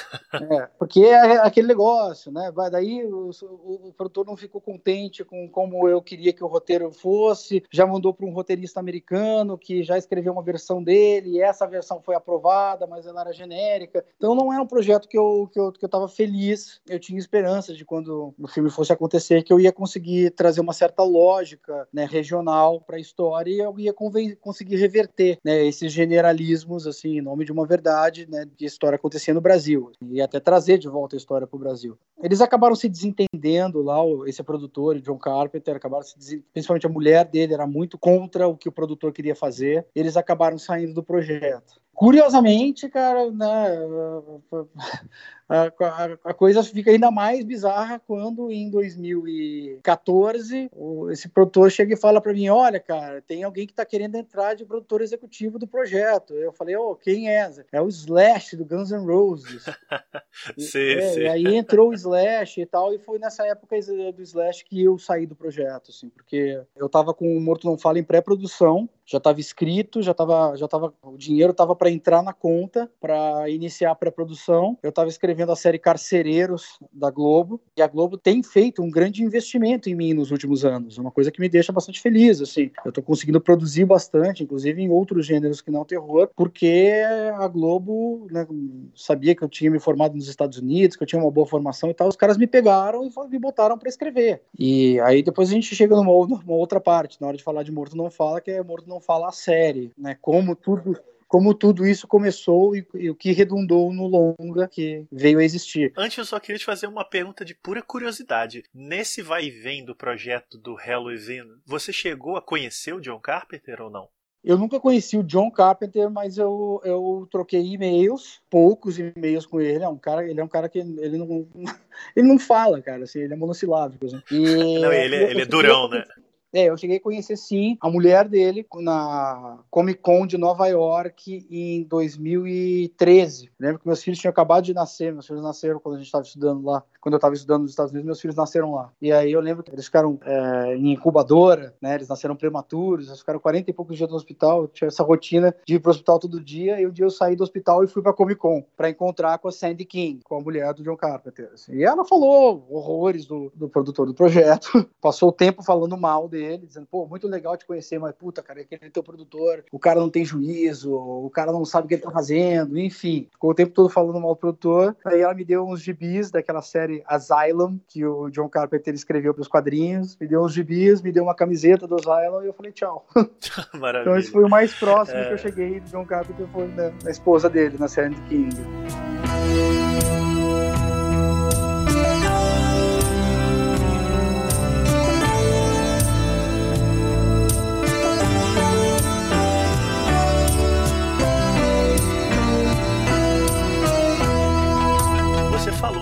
É, porque é aquele negócio, né? Vai daí o, o, o, produtor não ficou contente com como eu queria que o roteiro fosse, já mandou para um roteirista americano que já escreveu uma versão dele, e essa versão foi aprovada, mas ela era genérica. Então não era um projeto que eu que eu, que eu tava feliz. Eu tinha esperança de quando o filme fosse acontecer que eu ia conseguir trazer uma certa lógica, né, regional para a história e eu ia conseguir reverter, né, esses generalismos assim, em nome de uma verdade, né, de história acontecer no Brasil. E até trazer de volta a história para o Brasil. Eles acabaram se desentendendo lá, esse produtor, John Carpenter, acabaram se principalmente a mulher dele era muito contra o que o produtor queria fazer. Eles acabaram saindo do projeto. Curiosamente, cara, né, a, a, a, coisa fica ainda mais bizarra quando em 2014 o, esse produtor chega e fala para mim, olha, cara, tem alguém que está querendo entrar de produtor executivo do projeto. Eu falei, oh, quem é? É o Slash do Guns N' Roses. sim, é, sim. E aí entrou o Slash e tal, e foi nessa época do Slash que eu saí do projeto, assim, porque eu tava com o Morto Não Fala em pré-produção, já estava escrito, já estava, já tava, o dinheiro estava para entrar na conta para iniciar a pré-produção. Eu estava escrevendo a série Carcereiros da Globo e a Globo tem feito um grande investimento em mim nos últimos anos, uma coisa que me deixa bastante feliz. Assim, eu estou conseguindo produzir bastante, inclusive em outros gêneros que não terror, porque a Globo né, sabia que eu tinha me formado nos Estados Unidos, que eu tinha uma boa formação e tal. Os caras me pegaram e me botaram para escrever. E aí depois a gente chega numa, numa outra parte, na hora de falar de Morto Não Fala, que é Morto Não Fala a série, né? Como tudo como tudo isso começou e, e, o que redundou no longa que veio a existir. Antes eu só queria te fazer uma pergunta de pura curiosidade. Nesse vai e vem do projeto do Halloween, você chegou a conhecer o John Carpenter ou não? Eu nunca conheci o John Carpenter, mas eu, eu troquei e-mails, poucos e-mails com ele. É um cara, ele é um cara que ele não, ele não fala, cara, assim, ele é monossilábico. Assim. E, não, ele, é, ele é durão, né? É, eu cheguei a conhecer sim a mulher dele na Comic Con de Nova York em 2013. Lembro que meus filhos tinham acabado de nascer, meus filhos nasceram quando a gente estava estudando lá. Quando eu estava estudando nos Estados Unidos, meus filhos nasceram lá. E aí eu lembro que eles ficaram é, em incubadora, né? Eles nasceram prematuros, eles ficaram 40 e poucos dias no hospital. Eu tinha essa rotina de ir para o hospital todo dia. E um dia eu saí do hospital e fui para Comic Con para encontrar com a Sandy King, com a mulher do John Carpenter. Assim. E ela falou horrores do, do produtor do projeto, passou o tempo falando mal dele dizendo, pô, muito legal te conhecer, mas puta, cara, aquele teu produtor, o cara não tem juízo, o cara não sabe o que ele tá fazendo, enfim. Ficou o tempo todo falando mal do produtor. Aí ela me deu uns gibis daquela série Asylum, que o John Carpenter escreveu para os quadrinhos, me deu uns gibis, me deu uma camiseta do Asylum e eu falei tchau. Maravilha. Então esse foi o mais próximo é... que eu cheguei do John Carpenter, foi na, na esposa dele, na série de King.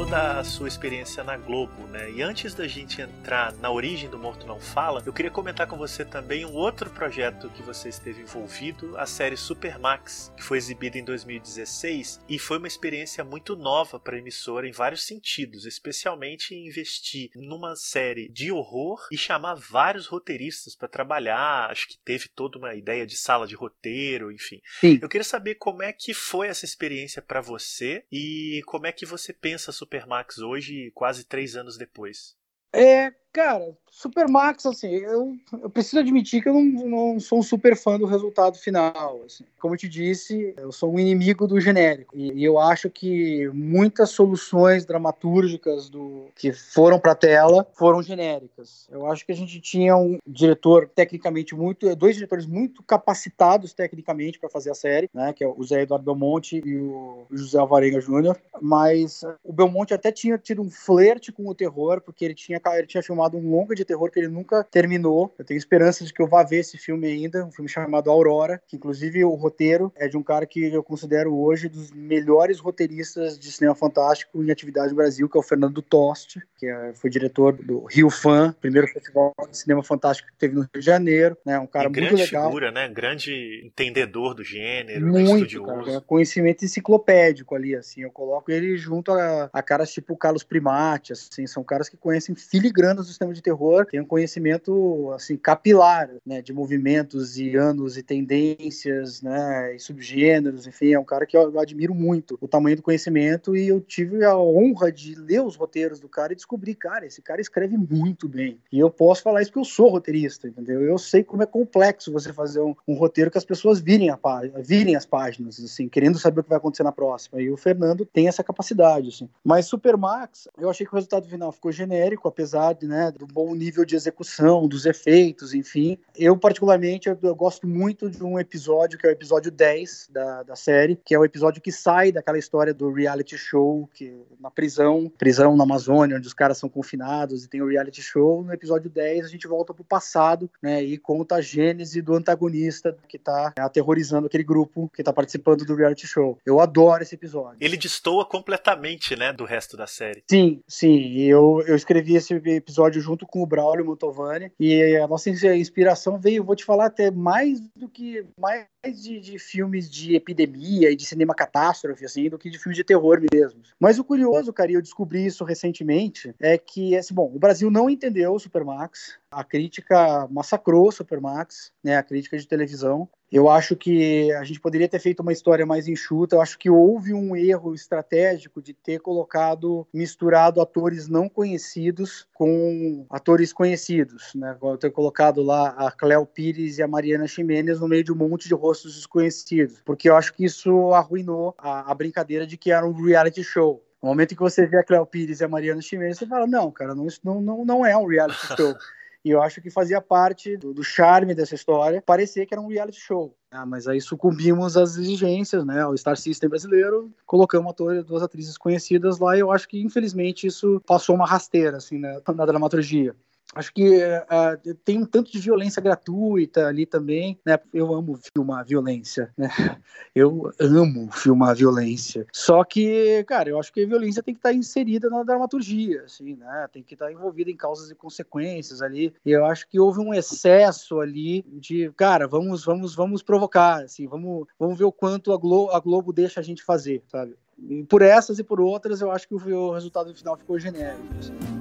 Da sua experiência na Globo, né? E antes da gente entrar na origem do Morto Não Fala, eu queria comentar com você também um outro projeto que você esteve envolvido, a série Supermax, que foi exibida em 2016 e foi uma experiência muito nova para a emissora em vários sentidos, especialmente em investir numa série de horror e chamar vários roteiristas para trabalhar. Acho que teve toda uma ideia de sala de roteiro, enfim. Sim. Eu queria saber como é que foi essa experiência para você e como é que você pensa Supermax Max hoje, quase três anos depois? É, cara, Supermax, assim, eu, eu preciso admitir que eu não, não, sou um super fã do resultado final. Assim. Como eu te disse, eu sou um inimigo do genérico. E, e eu acho que muitas soluções dramatúrgicas do que foram para tela foram genéricas. Eu acho que a gente tinha um diretor tecnicamente muito, dois diretores muito capacitados tecnicamente para fazer a série, né, que é o Zé Eduardo Belmonte e o José Alvarenga Júnior. Mas o Belmonte até tinha tido um flerte com o terror, porque ele tinha, ele tinha filmado um longa de terror que ele nunca terminou. Eu tenho esperança de que eu vá ver esse filme ainda, um filme chamado Aurora, que inclusive o roteiro é de um cara que eu considero hoje dos melhores roteiristas de cinema fantástico em atividade no Brasil, que é o Fernando Tosti, que é, foi diretor do Rio Fan, primeiro festival de cinema fantástico que teve no Rio de Janeiro, né? Um cara e muito legal. figura, né? Grande entendedor do gênero, muito, cara, é conhecimento enciclopédico ali, assim. Eu coloco ele junto a, a caras tipo Carlos Primati, assim, são caras que conhecem filigranas do cinema de terror, tem um conhecimento assim capilar, né, de movimentos e anos e tendências, né, e subgêneros, enfim, é um cara que eu, admiro muito o tamanho do conhecimento e eu tive a honra de ler os roteiros do cara e descobrir, cara, esse cara escreve muito bem. E eu posso falar isso porque eu sou roteirista, entendeu? Eu sei como é complexo você fazer um, um roteiro que as pessoas virem, a virem as páginas, assim, querendo saber o que vai acontecer na próxima. E o Fernando tem essa capacidade, assim. Mas Supermax, eu achei que o resultado final ficou genérico, apesar de, né, do bom nível de execução, dos efeitos, enfim. Eu, particularmente, eu, eu, gosto muito de um episódio, que é o episódio 10 da, da série, que é o episódio que sai daquela história do reality show, que na prisão, prisão na Amazônia, onde os caras são confinados e tem o reality show. No episódio 10, a gente volta pro passado, né, e conta a gênese do antagonista que tá aterrorizando aquele grupo que tá participando do reality show. Eu adoro esse episódio. Ele destoa completamente, né, do resto da série. Sim, sim. Eu, eu escrevi esse episódio junto com o Braulio Mutovani e a nossa inspiração veio, vou te falar, até mais do que mais de, de, filmes de epidemia e de cinema catástrofe, assim, do que de filmes de terror mesmo. Mas o curioso, cara, e eu descobri isso recentemente, é que, assim, bom, o Brasil não entendeu o Supermax, a crítica massacrou Supermax, né, a crítica de televisão. Eu acho que a gente poderia ter feito uma história mais enxuta. Eu acho que houve um erro estratégico de ter colocado, misturado atores não conhecidos com atores conhecidos, né? Ter colocado lá a Cleo Pires e a Mariana Ximenes no meio de um monte de rostos desconhecidos, porque eu acho que isso arruinou a, a brincadeira de que era um reality show. No momento que você vê a Cleo Pires e a Mariana Ximenes, você fala, não, cara, não, isso não, não, não é um reality show. E eu acho que fazia parte do, do charme dessa história parecer que era um reality show. Ah, mas aí sucumbimos às exigências, né? O Star System brasileiro, colocamos ator, duas atrizes conhecidas lá e eu acho que infelizmente isso passou uma rasteira assim, né, na dramaturgia acho que uh, tem um tanto de violência gratuita ali também, né? Eu amo filmar violência, né? Eu amo filmar violência. Só que, cara, eu acho que a violência tem que estar inserida na dramaturgia, assim, né? Tem que estar envolvida em causas e consequências ali. E eu acho que houve um excesso ali de, cara, vamos, vamos, vamos provocar, assim, vamos, vamos ver o quanto a Globo, a Globo deixa a gente fazer, sabe? E por essas e por outras, eu acho que o resultado final ficou genérico. Assim.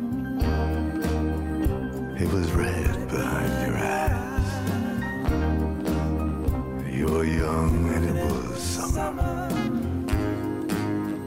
It was red behind your eyes. You're young and it was summer.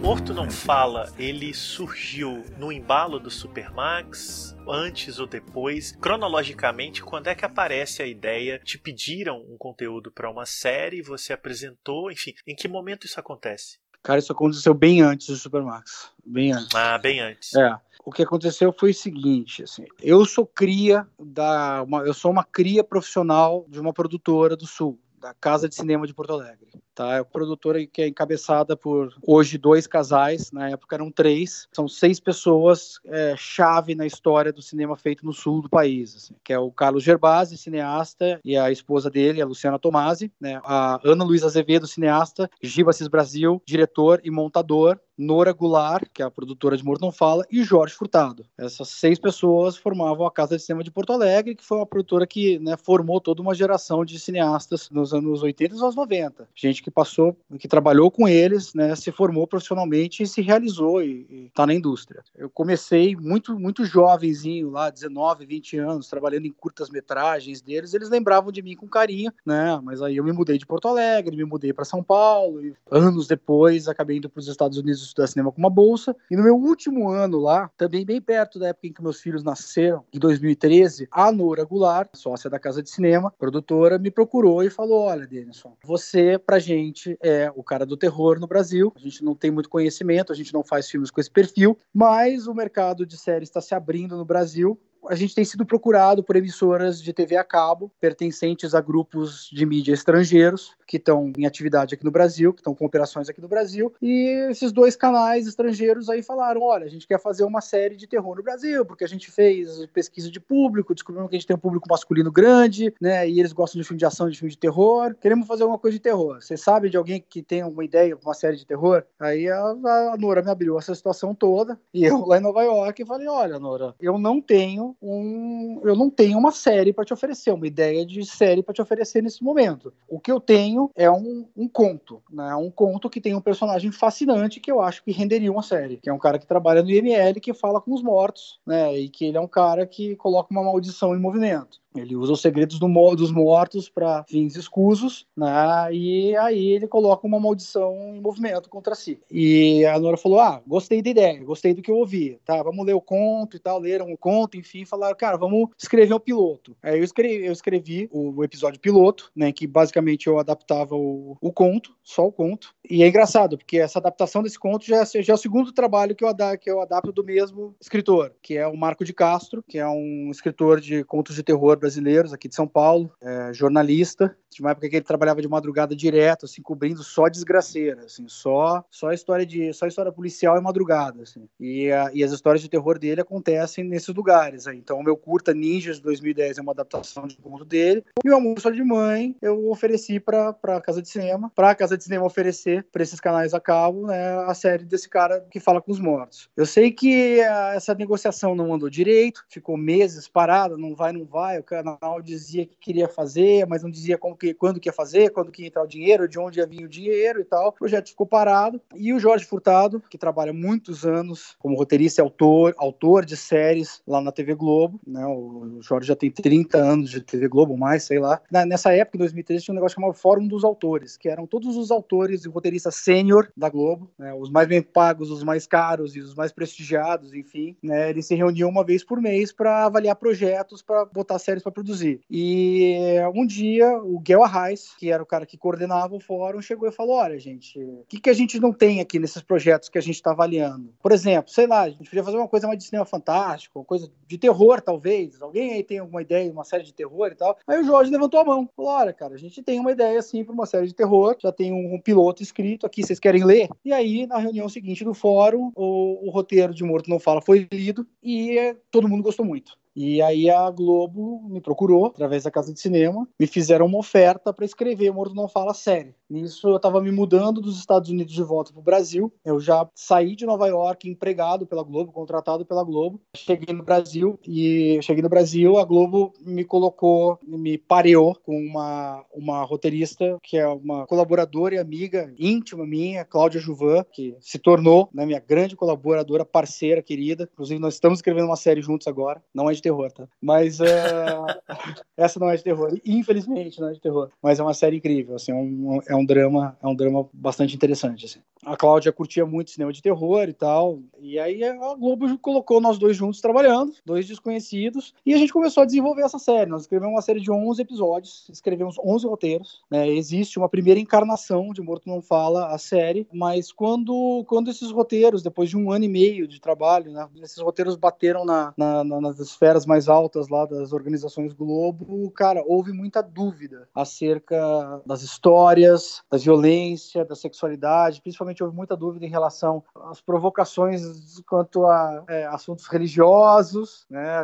Morto Não Fala, ele surgiu no embalo do Supermax, antes ou depois? Cronologicamente, quando é que aparece a ideia? Te pediram um conteúdo para uma série, você apresentou, enfim, em que momento isso acontece? Cara, isso aconteceu bem antes do Supermax. Bem antes. Ah, bem antes. É. O que aconteceu foi o seguinte, assim, eu sou cria da, uma, eu sou uma cria profissional de uma produtora do Sul, da Casa de Cinema de Porto Alegre. Tá? É uma produtora que é encabeçada por hoje dois casais, na época eram três. São seis pessoas é, chave na história do cinema feito no sul do país, assim, que é o Carlos Gerbasi, cineasta, e a esposa dele, a Luciana Tomasi, né? a Ana Luísa Azevedo, cineasta, Gibasis Brasil, diretor e montador, Nora Goulart, que é a produtora de Morto Não Fala, e Jorge Furtado. Essas seis pessoas formavam a Casa de Cinema de Porto Alegre, que foi uma produtora que né, formou toda uma geração de cineastas nos anos 80 e nos anos 90. Gente que passou, que trabalhou com eles, né, se formou profissionalmente e se realizou e está na indústria. Eu comecei muito, muito jovenzinho lá, 19, 20 anos, trabalhando em curtas metragens deles. Eles lembravam de mim com carinho, né? Mas aí eu me mudei de Porto Alegre, me mudei para São Paulo e anos depois acabei indo para os Estados Unidos estudar cinema com uma bolsa. E no meu último ano lá, também bem perto da época em que meus filhos nasceram, em 2013, a Nora Goulart, sócia da Casa de Cinema, produtora, me procurou e falou: Olha, Denison, você pra gente é o cara do terror no Brasil. A gente não tem muito conhecimento, a gente não faz filmes com esse perfil, mas o mercado de séries está se abrindo no Brasil a gente tem sido procurado por emissoras de TV a cabo pertencentes a grupos de mídia estrangeiros que estão em atividade aqui no Brasil, que estão com operações aqui no Brasil, e esses dois canais estrangeiros aí falaram: olha, a gente quer fazer uma série de terror no Brasil, porque a gente fez pesquisa de público, descobrimos que a gente tem um público masculino grande, né, e eles gostam de filme de ação, de filme de terror, queremos fazer alguma coisa de terror. Você sabe de alguém que tem uma ideia, uma série de terror? Aí a, a Nora me abriu essa situação toda, e eu lá em Nova York falei: olha, Nora, eu não tenho um, eu não tenho uma série para te oferecer, uma ideia de série para te oferecer nesse momento. O que eu tenho é um, um conto, né? Um conto que tem um personagem fascinante que eu acho que renderia uma série, que é um cara que trabalha no IML que fala com os mortos, né? E que ele é um cara que coloca uma maldição em movimento. Ele usa os segredos do, dos mortos para fins escusos, né? E aí ele coloca uma maldição em movimento contra si. E a Nora falou: Ah, gostei da ideia, gostei do que eu ouvi, tá? Vamos ler o conto e tal. Leram o conto, enfim, falaram: Cara, vamos escrever o piloto. Aí eu escrevi, eu escrevi o, episódio piloto, né? Que basicamente eu adaptava o, o, conto, só o conto. E é engraçado, porque essa adaptação desse conto já, é, já é o segundo trabalho que eu, que eu adapto do mesmo escritor, que é o Marco de Castro, que é um escritor de contos de terror brasileiros aqui de São Paulo, é, jornalista. De uma época que ele trabalhava de madrugada direto, assim, cobrindo só desgraceira, assim, só só história de só história policial e madrugada, assim. E, a, e as histórias de terror dele acontecem nesses lugares. Aí. Então, o meu curta Ninjas de 2010 é uma adaptação de conto dele. E o Almoço de Mãe eu ofereci para a Casa de Cinema, para a Casa de Cinema oferecer para esses canais a cabo, né, a série desse cara que fala com os mortos. Eu sei que a, essa negociação não andou direito, ficou meses parada, não vai, não vai. Canal dizia que queria fazer, mas não dizia como que, quando que ia fazer, quando que ia entrar o dinheiro, de onde ia vir o dinheiro e tal. O projeto ficou parado. E o Jorge Furtado, que trabalha muitos anos como roteirista e autor, autor de séries lá na TV Globo, né? O Jorge já tem 30 anos de TV Globo, mais, sei lá. Nessa época, em 2013, tinha um negócio chamado Fórum dos Autores, que eram todos os autores e roteiristas sênior da Globo, né? os mais bem pagos, os mais caros e os mais prestigiados, enfim. Né? Eles se reuniam uma vez por mês para avaliar projetos, para botar séries para produzir. E um dia, o Guel Arraes, que era o cara que coordenava o fórum, chegou e falou: Olha, gente, o que, que a gente não tem aqui nesses projetos que a gente está avaliando? Por exemplo, sei lá, a gente podia fazer uma coisa mais de cinema fantástico, uma coisa de terror, talvez. Alguém aí tem alguma ideia de uma série de terror e tal? Aí o Jorge levantou a mão. Falou: Olha, cara, a gente tem uma ideia assim para uma série de terror, já tem um, um, piloto escrito aqui, vocês querem ler? E aí, na reunião seguinte do fórum, o, o roteiro de Morto Não Fala foi lido e todo mundo gostou muito. E aí a Globo me procurou, através da Casa de Cinema, me fizeram uma oferta para escrever Morto Não Fala série. Nisso eu estava me mudando dos Estados Unidos de volta para o Brasil. Eu já saí de Nova York empregado pela Globo, contratado pela Globo. Cheguei no Brasil e cheguei no Brasil, a Globo me colocou, me pareou com uma, uma roteirista que é uma colaboradora e amiga íntima minha, Cláudia Juvan, que se tornou né, minha grande colaboradora, parceira, querida. Inclusive nós estamos escrevendo uma série juntos agora. Não é de terror, tá? Mas uh, essa não é de terror. Infelizmente, não é de terror. Mas é uma série incrível, assim, um, é um drama, é um drama bastante interessante, assim. A Cláudia curtia muito cinema de terror e tal. E aí a Globo colocou nós dois juntos trabalhando, dois desconhecidos, e a gente começou a desenvolver essa série. Nós escrevemos uma série de 11 episódios, escrevemos 11 roteiros. Né? Existe uma primeira encarnação de Morto Não Fala, a série, mas quando, quando esses roteiros, depois de um ano e meio de trabalho, né, esses roteiros bateram na, na, na, nas esferas mais altas lá das organizações Globo, cara, houve muita dúvida acerca das histórias, da violência, da sexualidade, principalmente houve muita dúvida em relação às provocações quanto a é, assuntos religiosos, né?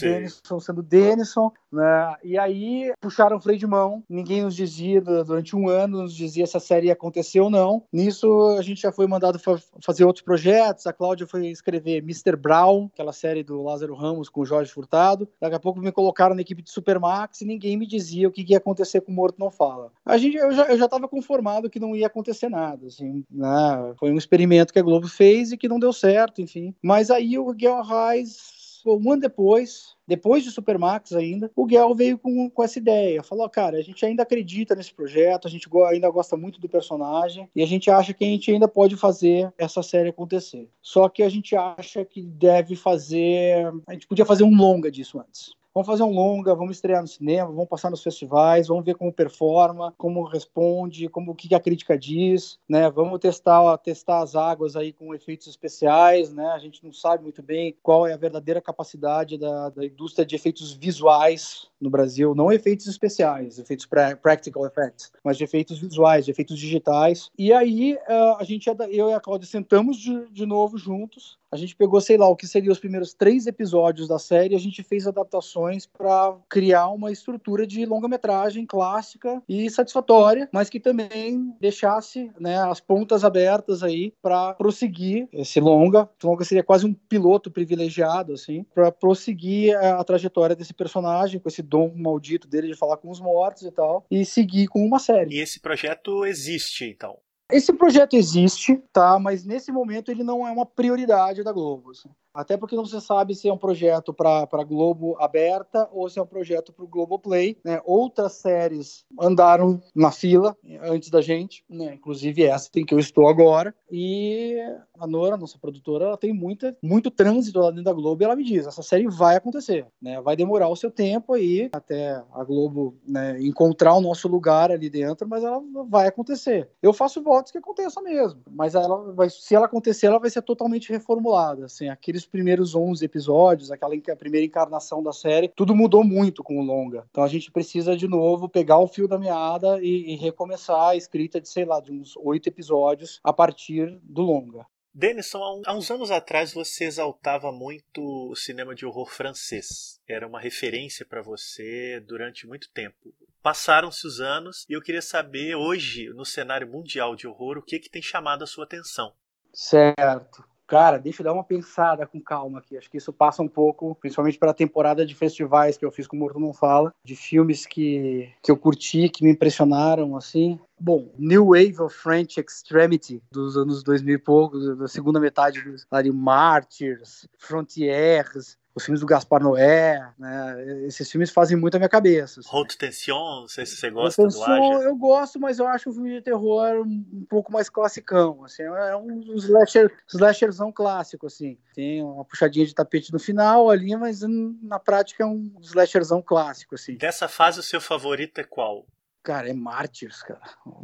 Denison sendo Denison, né? E aí puxaram o freio de mão, ninguém nos dizia durante um ano, nos dizia se a série ia acontecer ou não. Nisso a gente já foi mandado fa fazer outros projetos, a Cláudia foi escrever Mr. Brown, aquela série do Lázaro Ramos com o Jorge Furtado. Daqui a pouco me colocaram na equipe de Supermax e ninguém me dizia o que ia acontecer com o Morto Não Fala. A gente, eu já estava conformado que não ia acontecer nada, assim, né? Foi um experimento que a Globo fez e que não deu certo, enfim. Mas aí o Guel Reis um ano depois, depois de Supermax ainda, o Guel veio com, com essa ideia. Falou, cara, a gente ainda acredita nesse projeto, a gente ainda gosta muito do personagem e a gente acha que a gente ainda pode fazer essa série acontecer. Só que a gente acha que deve fazer. A gente podia fazer um longa disso antes. Vamos fazer um longa, vamos estrear no cinema, vamos passar nos festivais, vamos ver como performa, como responde, como o que a crítica diz, né? Vamos testar, testar as águas aí com efeitos especiais, né? A gente não sabe muito bem qual é a verdadeira capacidade da, da indústria de efeitos visuais no Brasil, não efeitos especiais, efeitos pra, practical effects, mas de efeitos visuais, de efeitos digitais. E aí uh, a gente, eu e a Cláudia sentamos de, de novo juntos a gente pegou, sei lá, o que seriam os primeiros três episódios da série, a gente fez adaptações para criar uma estrutura de longa-metragem clássica e satisfatória, mas que também deixasse né, as pontas abertas aí para prosseguir esse longa. Longa seria quase um piloto privilegiado, assim, para prosseguir a, a trajetória desse personagem, com esse dom maldito dele de falar com os mortos e tal, e seguir com uma série. E esse projeto existe, então? Esse projeto existe, tá? Mas nesse momento ele não é uma prioridade da Globo. Assim. Até porque não se sabe se é um projeto para Globo aberta ou se é um projeto para o Globoplay. Né? Outras séries andaram na fila antes da gente, né? inclusive essa em que eu estou agora. E a Nora, nossa produtora, ela tem muita, muito trânsito lá dentro da Globo e ela me diz: essa série vai acontecer. Né? Vai demorar o seu tempo aí até a Globo né, encontrar o nosso lugar ali dentro, mas ela vai acontecer. Eu faço votos que aconteça mesmo, mas ela vai, se ela acontecer, ela vai ser totalmente reformulada. Assim, aqueles primeiros 11 episódios, aquela a primeira encarnação da série, tudo mudou muito com o longa. Então a gente precisa de novo pegar o fio da meada e, e recomeçar a escrita de, sei lá, de uns oito episódios a partir do longa. Denison, há uns anos atrás você exaltava muito o cinema de horror francês. Era uma referência para você durante muito tempo. Passaram-se os anos e eu queria saber hoje, no cenário mundial de horror, o que, que tem chamado a sua atenção. Certo. Cara, deixa eu dar uma pensada com calma aqui. Acho que isso passa um pouco, principalmente para a temporada de festivais que eu fiz com o Morto Não Fala, de filmes que, que eu curti, que me impressionaram, assim. Bom, New Wave of French Extremity, dos anos 2000 e pouco, da segunda metade dos Martyrs, Frontiers, os filmes do Gaspar Noé, né? Esses filmes fazem muito a minha cabeça. Assim. Haute Tension, não sei se você gosta Tension, do Aja. Eu gosto, mas eu acho o filme de terror um pouco mais classicão, assim, é um slasher, slasherzão clássico, assim. Tem uma puxadinha de tapete no final ali, mas na prática é um slasherzão clássico, assim. Dessa fase, o seu favorito é qual? Cara, é Mártires, cara.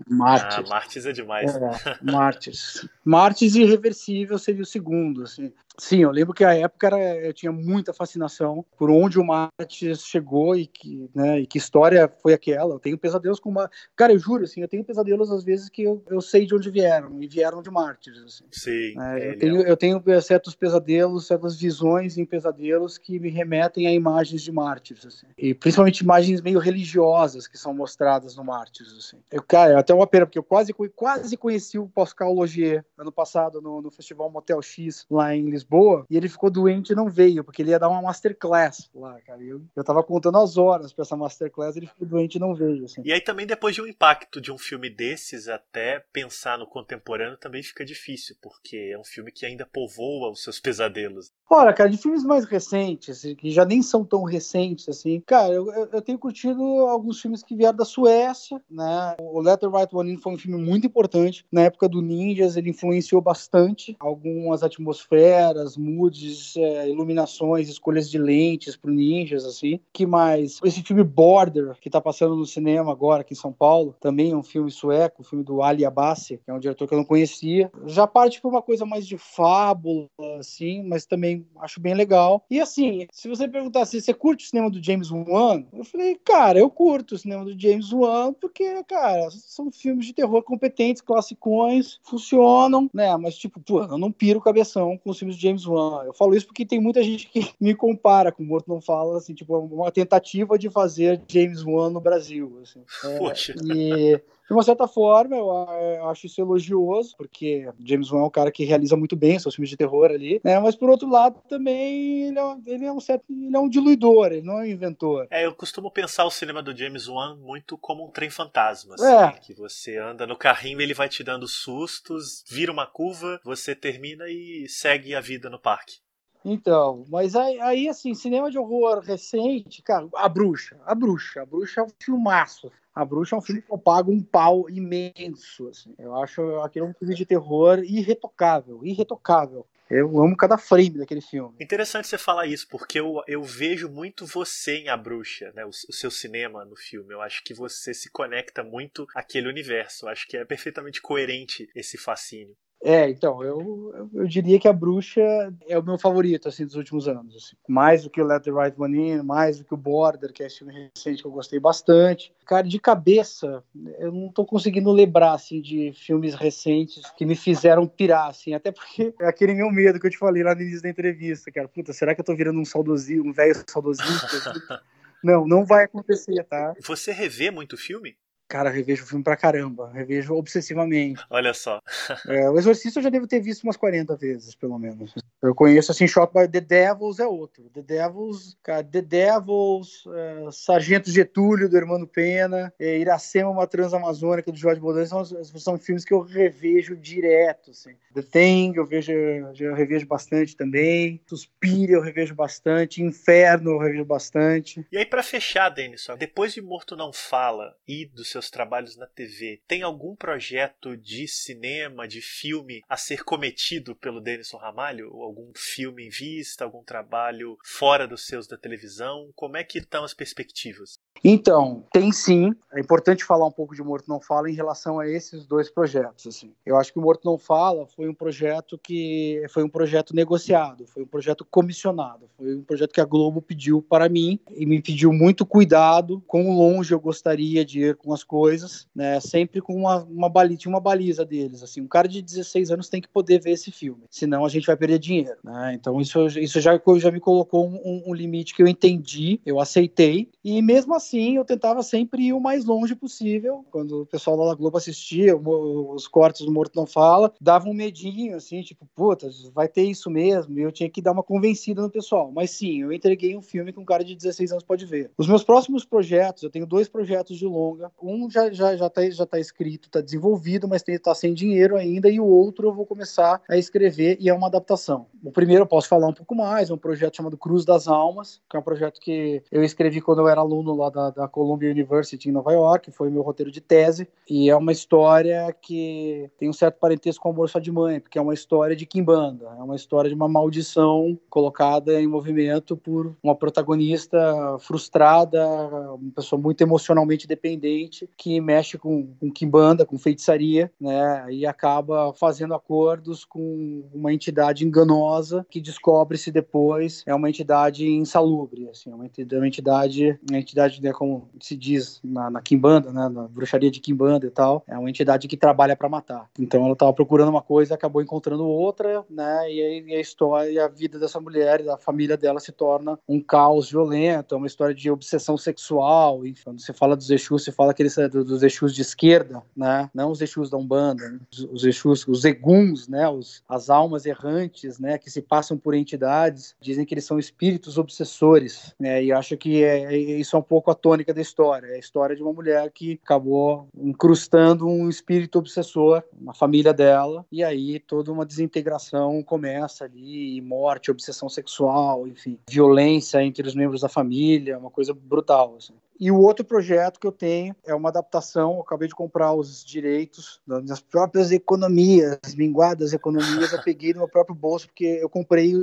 Mártires. Ah, Mártires é demais. É, Mártires. Mártires Irreversível seria o segundo, assim. Sim, eu lembro que a época era, eu tinha muita fascinação por onde o Mártires chegou e que, né, e que história foi aquela. Eu tenho pesadelos com uma... Cara, eu juro, assim, eu tenho pesadelos às vezes que eu, eu sei de onde vieram, e vieram de Mártires, assim. Sim. É, eu, tenho, eu tenho certos pesadelos, certas visões em pesadelos que me remetem a imagens de Mártires, assim. E principalmente imagens meio religiosas que são mostradas no Mártires, assim. Eu, cara, é até uma pena, porque eu quase, quase conheci o Pascal Logier ano passado no, no Festival Motel X lá em Lisboa, e ele ficou doente e não veio, porque ele ia dar uma masterclass lá, cara. Eu, eu tava contando as horas pra essa masterclass, ele ficou doente e não veio. Assim. E aí também, depois de um impacto de um filme desses, até pensar no contemporâneo também fica difícil, porque é um filme que ainda povoa os seus pesadelos. Olha, cara, de filmes mais recentes, que já nem são tão recentes assim, cara, eu, eu tenho curtido alguns filmes que vieram da Suécia, né? O Let the Right One In foi um filme muito importante. Na época do Ninjas, ele influenciou bastante algumas atmosferas, moods, é, iluminações, escolhas de lentes pro Ninjas, assim. Que mais? Esse filme Border, que tá passando no cinema agora aqui em São Paulo, também é um filme sueco, um filme do Ali Abassi, que é um diretor que eu não conhecia. Já parte por uma coisa mais de fábula, assim, mas também acho bem legal. E assim, se você perguntar se você curte o cinema do James Wan, eu falei, cara, eu curto o cinema do James Wan, porque, cara, são filmes de terror competentes, classicões, funcionam, né? Mas, tipo, pô, eu não piro cabeção com os filmes de James Wan. Eu falo isso porque tem muita gente que me compara com o Morto Não Fala, assim, tipo, uma tentativa de fazer James Wan no Brasil, assim. É, Poxa. E de uma certa forma, eu, eu, acho isso elogioso, porque James Wan é um cara que realiza muito bem seus filmes de terror ali, né? Mas por outro lado, também ele é, ele é um certo, ele é um diluidor, ele não é um inventor. É, eu costumo pensar o cinema do James Wan muito como um trem fantasma, assim, é. que você anda no carrinho, ele vai te dando sustos, vira uma curva, você termina e segue a vida no parque. Então, mas aí, aí, assim, cinema de horror recente, cara, A Bruxa, A Bruxa, A Bruxa é um filmaço. A Bruxa é um filme que eu pago um pau imenso. Assim. Eu acho aquele um filme de terror irretocável, irretocável. Eu amo cada frame daquele filme. Interessante você falar isso, porque eu, eu vejo muito você em A Bruxa, né? O, o, seu cinema no filme. Eu acho que você se conecta muito àquele universo. Eu acho que é perfeitamente coerente esse fascínio. É, então, eu, eu diria que a Bruxa é o meu favorito, assim, dos últimos anos. Assim. Mais do que o Let the Right One In, mais do que o Border, que é esse filme recente que eu gostei bastante. Cara, de cabeça, eu não tô conseguindo lembrar, assim, de filmes recentes que me fizeram pirar, assim, até porque é aquele meu medo que eu te falei lá no início da entrevista, cara. Puta, será que eu tô virando um saudosista, um velho saudosista? não, não vai acontecer, tá? Você revê muito filme? Cara, revejo o filme pra caramba. Revejo obsessivamente. Olha só. é, o Exorcista eu já devo ter visto umas 40 vezes, pelo menos. Eu conheço, assim, Shot by The Devils é outro. The Devils, cara, The Devils, é, Sargento Getúlio, do Hermano Pena, é, Iracema, uma Transamazônica, do Jorge Baudelaire, são, são filmes que eu revejo direto, assim. The Thing, eu vejo, eu revejo bastante também. Suspira, eu revejo bastante. Inferno, eu revejo bastante. E aí, para fechar, Denison, depois de Morto Não Fala e do seu seus trabalhos na TV, tem algum projeto de cinema, de filme a ser cometido pelo Denison Ramalho? Algum filme em vista, algum trabalho fora dos seus da televisão? Como é que estão as perspectivas? Então, tem sim. É importante falar um pouco de Morto Não Fala em relação a esses dois projetos. Assim. Eu acho que o Morto Não Fala foi um projeto que foi um projeto negociado, foi um projeto comissionado, foi um projeto que a Globo pediu para mim e me pediu muito cuidado, quão longe eu gostaria de ir com as coisas, né? Sempre com uma, uma baliza, uma baliza deles. Assim, um cara de 16 anos tem que poder ver esse filme, senão a gente vai perder dinheiro. Né? Então isso, isso já, já me colocou um, um limite que eu entendi, eu aceitei e mesmo assim assim, eu tentava sempre ir o mais longe possível. Quando o pessoal lá da Globo assistia os cortes do Morto Não Fala, dava um medinho, assim, tipo, puta, vai ter isso mesmo. E eu tinha que dar uma convencida no pessoal. Mas sim, eu entreguei um filme que um cara de 16 anos pode ver. Os meus próximos projetos, eu tenho dois projetos de longa. Um já, já, já, tá, já tá escrito, tá desenvolvido, mas tem, tá sem dinheiro ainda. E o outro eu vou começar a escrever e é uma adaptação. O primeiro eu posso falar um pouco mais, é um projeto chamado Cruz das Almas, que é um projeto que eu escrevi quando eu era aluno lá da, da Columbia University em Nova York, foi meu roteiro de tese, e é uma história que tem um certo parentesco com Amor Só de Mãe, porque é uma história de Kimbanda, é uma história de uma maldição colocada em movimento por uma protagonista frustrada, uma pessoa muito emocionalmente dependente, que mexe com, com Kimbanda, com feitiçaria, né, e acaba fazendo acordos com uma entidade enganosa que descobre-se depois é uma entidade insalubre, assim, uma entidade, uma entidade né, como se diz na, na Kimbanda, né, na bruxaria de Kimbanda e tal, é uma entidade que trabalha para matar. Então ela estava procurando uma coisa, acabou encontrando outra, né, e aí a história e a vida dessa mulher da família dela se torna um caos violento, é uma história de obsessão sexual, e quando você fala dos Exu, você fala que eles filmes é, dos Exus de esquerda, né? Não os Exus da Umbanda, né? os Exus, os Eguns, né? Os, as almas errantes, né? Que se passam por entidades, dizem que eles são espíritos obsessores, né? E acho que é, é, isso é um pouco a tônica da história. É a história de uma mulher que acabou incrustando um espírito obsessor na família dela, e aí toda uma desintegração começa ali, morte, obsessão sexual, enfim, violência entre os membros da família, uma coisa brutal. Assim. E o outro projeto que eu tenho é uma adaptação. Acabei de comprar os direitos das próprias economias, minguadas economias. Eu peguei no meu próprio bolso, porque eu comprei,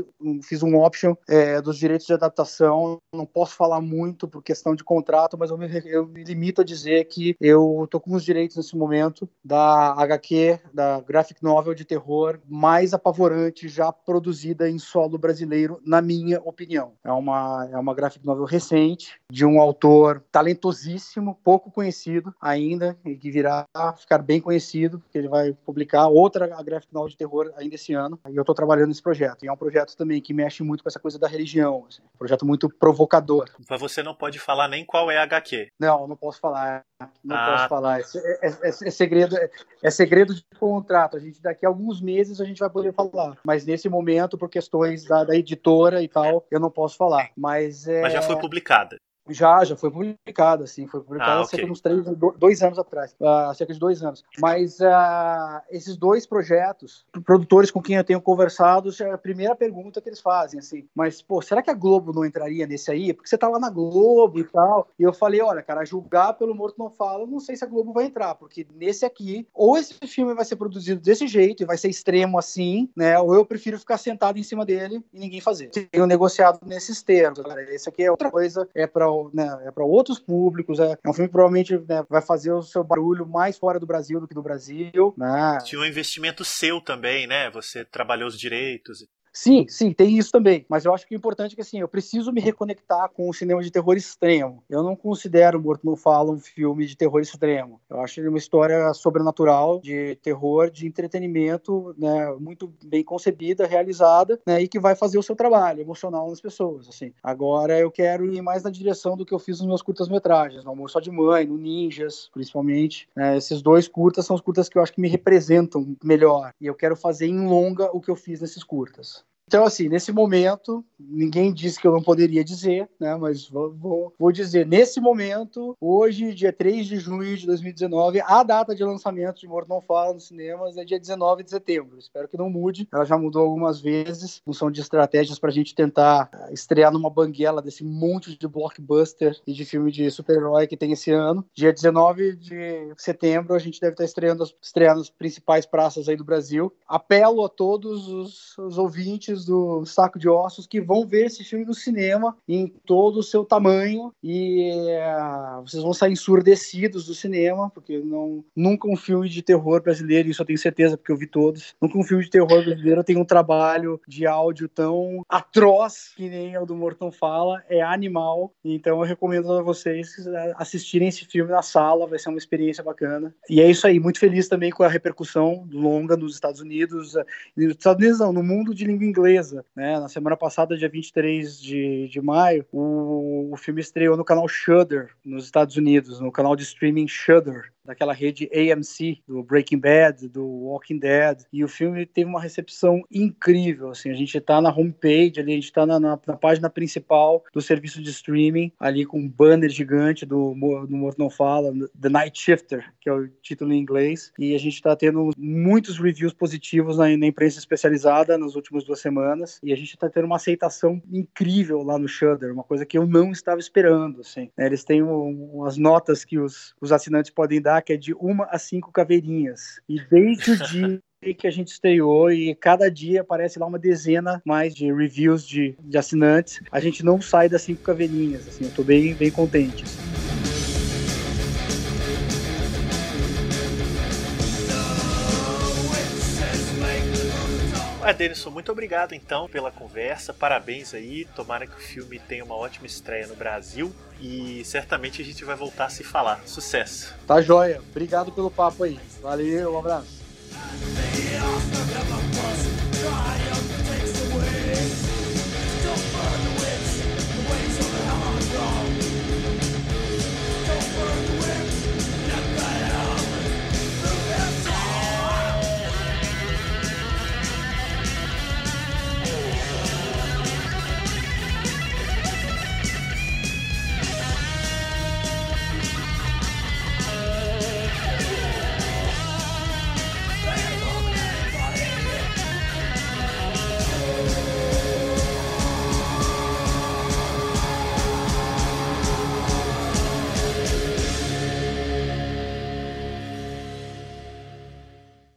fiz um option é, dos direitos de adaptação. Não posso falar muito por questão de contrato, mas eu me, eu me limito a dizer que eu estou com os direitos nesse momento da HQ, da graphic novel de terror mais apavorante já produzida em solo brasileiro, na minha opinião. É uma, é uma graphic novel recente, de um autor talentosíssimo, pouco conhecido ainda, e que virá a ficar bem conhecido, porque ele vai publicar outra graphic novel de terror ainda esse ano, e eu estou trabalhando nesse projeto. E é um projeto também que mexe muito com essa coisa da religião, assim, um projeto muito provocador. Mas você não pode falar nem qual é a HQ. Não, não posso falar. Não ah. posso falar. É, é, é, é, segredo, é segredo de contrato. A gente daqui a alguns meses a gente vai poder falar. Mas nesse momento, por questões da, da editora e tal, eu não posso falar. Mas, é... Mas já foi publicada. Já, já foi publicada, assim, foi publicada ah, okay. cerca de uns três, dois anos atrás, uh, cerca de dois anos. Mas uh, esses dois projetos, produtores com quem eu tenho conversado, é a primeira pergunta que eles fazem, assim, mas, pô, será que a Globo não entraria nesse aí? Porque você tá lá na Globo e tal. E eu falei, olha, cara, julgar pelo Morto Não Fala, não sei se a Globo vai entrar, porque nesse aqui, ou esse filme vai ser produzido desse jeito e vai ser extremo assim, né, ou eu prefiro ficar sentado em cima dele e ninguém fazer. Tenho negociado nesses termos, cara. Esse aqui é outra coisa, é para né, é para outros públicos. É, é, um filme que provavelmente né, vai fazer o seu barulho mais fora do Brasil do que no Brasil. Né? Tinha um investimento seu também, né? Você trabalhou os direitos. Sim, sim, tem isso também. Mas eu acho que o importante é que assim, eu preciso me reconectar com o cinema de terror extremo. Eu não considero Morto Não Fala um filme de terror extremo. Eu acho ele uma história sobrenatural, de terror, de entretenimento, né, muito bem concebida, realizada, né, e que vai fazer o seu trabalho emocional nas pessoas. Assim. Agora eu quero ir mais na direção do que eu fiz nos meus curtas-metragens, no Amor Só de Mãe, no Ninjas, principalmente. Né, esses dois curtas são os curtas que eu acho que me representam melhor. E eu quero fazer em longa o que eu fiz nesses curtas. Então, assim, nesse momento, ninguém disse que eu não poderia dizer, né? Mas vou, vou, vou, dizer, nesse momento, hoje, dia 3 de junho de 2019, a data de lançamento de Morto Não Fala nos cinemas é dia 19 de setembro. Espero que não mude. Ela já mudou algumas vezes, são de estratégias para a gente tentar estrear numa banguela desse monte de blockbuster e de filme de super-herói que tem esse ano. Dia 19 de setembro, a gente deve estar estreando, estreando as principais praças aí do Brasil. Apelo a todos os, os ouvintes do Saco de Ossos que vão ver esse filme no cinema em todo o seu tamanho e uh, vocês vão sair ensurdecidos do cinema, porque não, nunca um filme de terror brasileiro, isso eu tenho certeza porque eu vi todos, nunca um filme de terror brasileiro tem um trabalho de áudio tão atroz que nem o do Morton Fala, é animal, então eu recomendo a vocês assistirem esse filme na sala, vai ser uma experiência bacana. E é isso aí, muito feliz também com a repercussão longa nos Estados Unidos, nos Estados Unidos não, no mundo de língua inglesa inglesa. Né? Na semana passada, dia 23 de, de maio, o, o filme estreou no canal Shudder, nos Estados Unidos, no canal de streaming Shudder daquela rede AMC, do Breaking Bad, do Walking Dead, e o filme teve uma recepção incrível, assim, a gente está na homepage, ali, a gente está na, na, na, página principal do serviço de streaming, ali com um banner gigante do, do Morto Não Fala, The Night Shifter, que é o título em inglês, e a gente está tendo muitos reviews positivos na, na, imprensa especializada nas últimas duas semanas, e a gente está tendo uma aceitação incrível lá no Shudder, uma coisa que eu não estava esperando, assim, né? eles têm um, umas notas que os, os assinantes podem dar que é de uma a cinco caveirinhas. E desde o dia que a gente estreou e cada dia aparece lá uma dezena mais de reviews de, de assinantes. A gente não sai das cinco caveirinhas, assim, eu tô bem, bem contente. Ah, Denison, muito obrigado então pela conversa. Parabéns aí. Tomara que o filme tenha uma ótima estreia no Brasil e certamente a gente vai voltar a se falar. Sucesso. Tá joia. Obrigado pelo papo aí. Valeu, um abraço.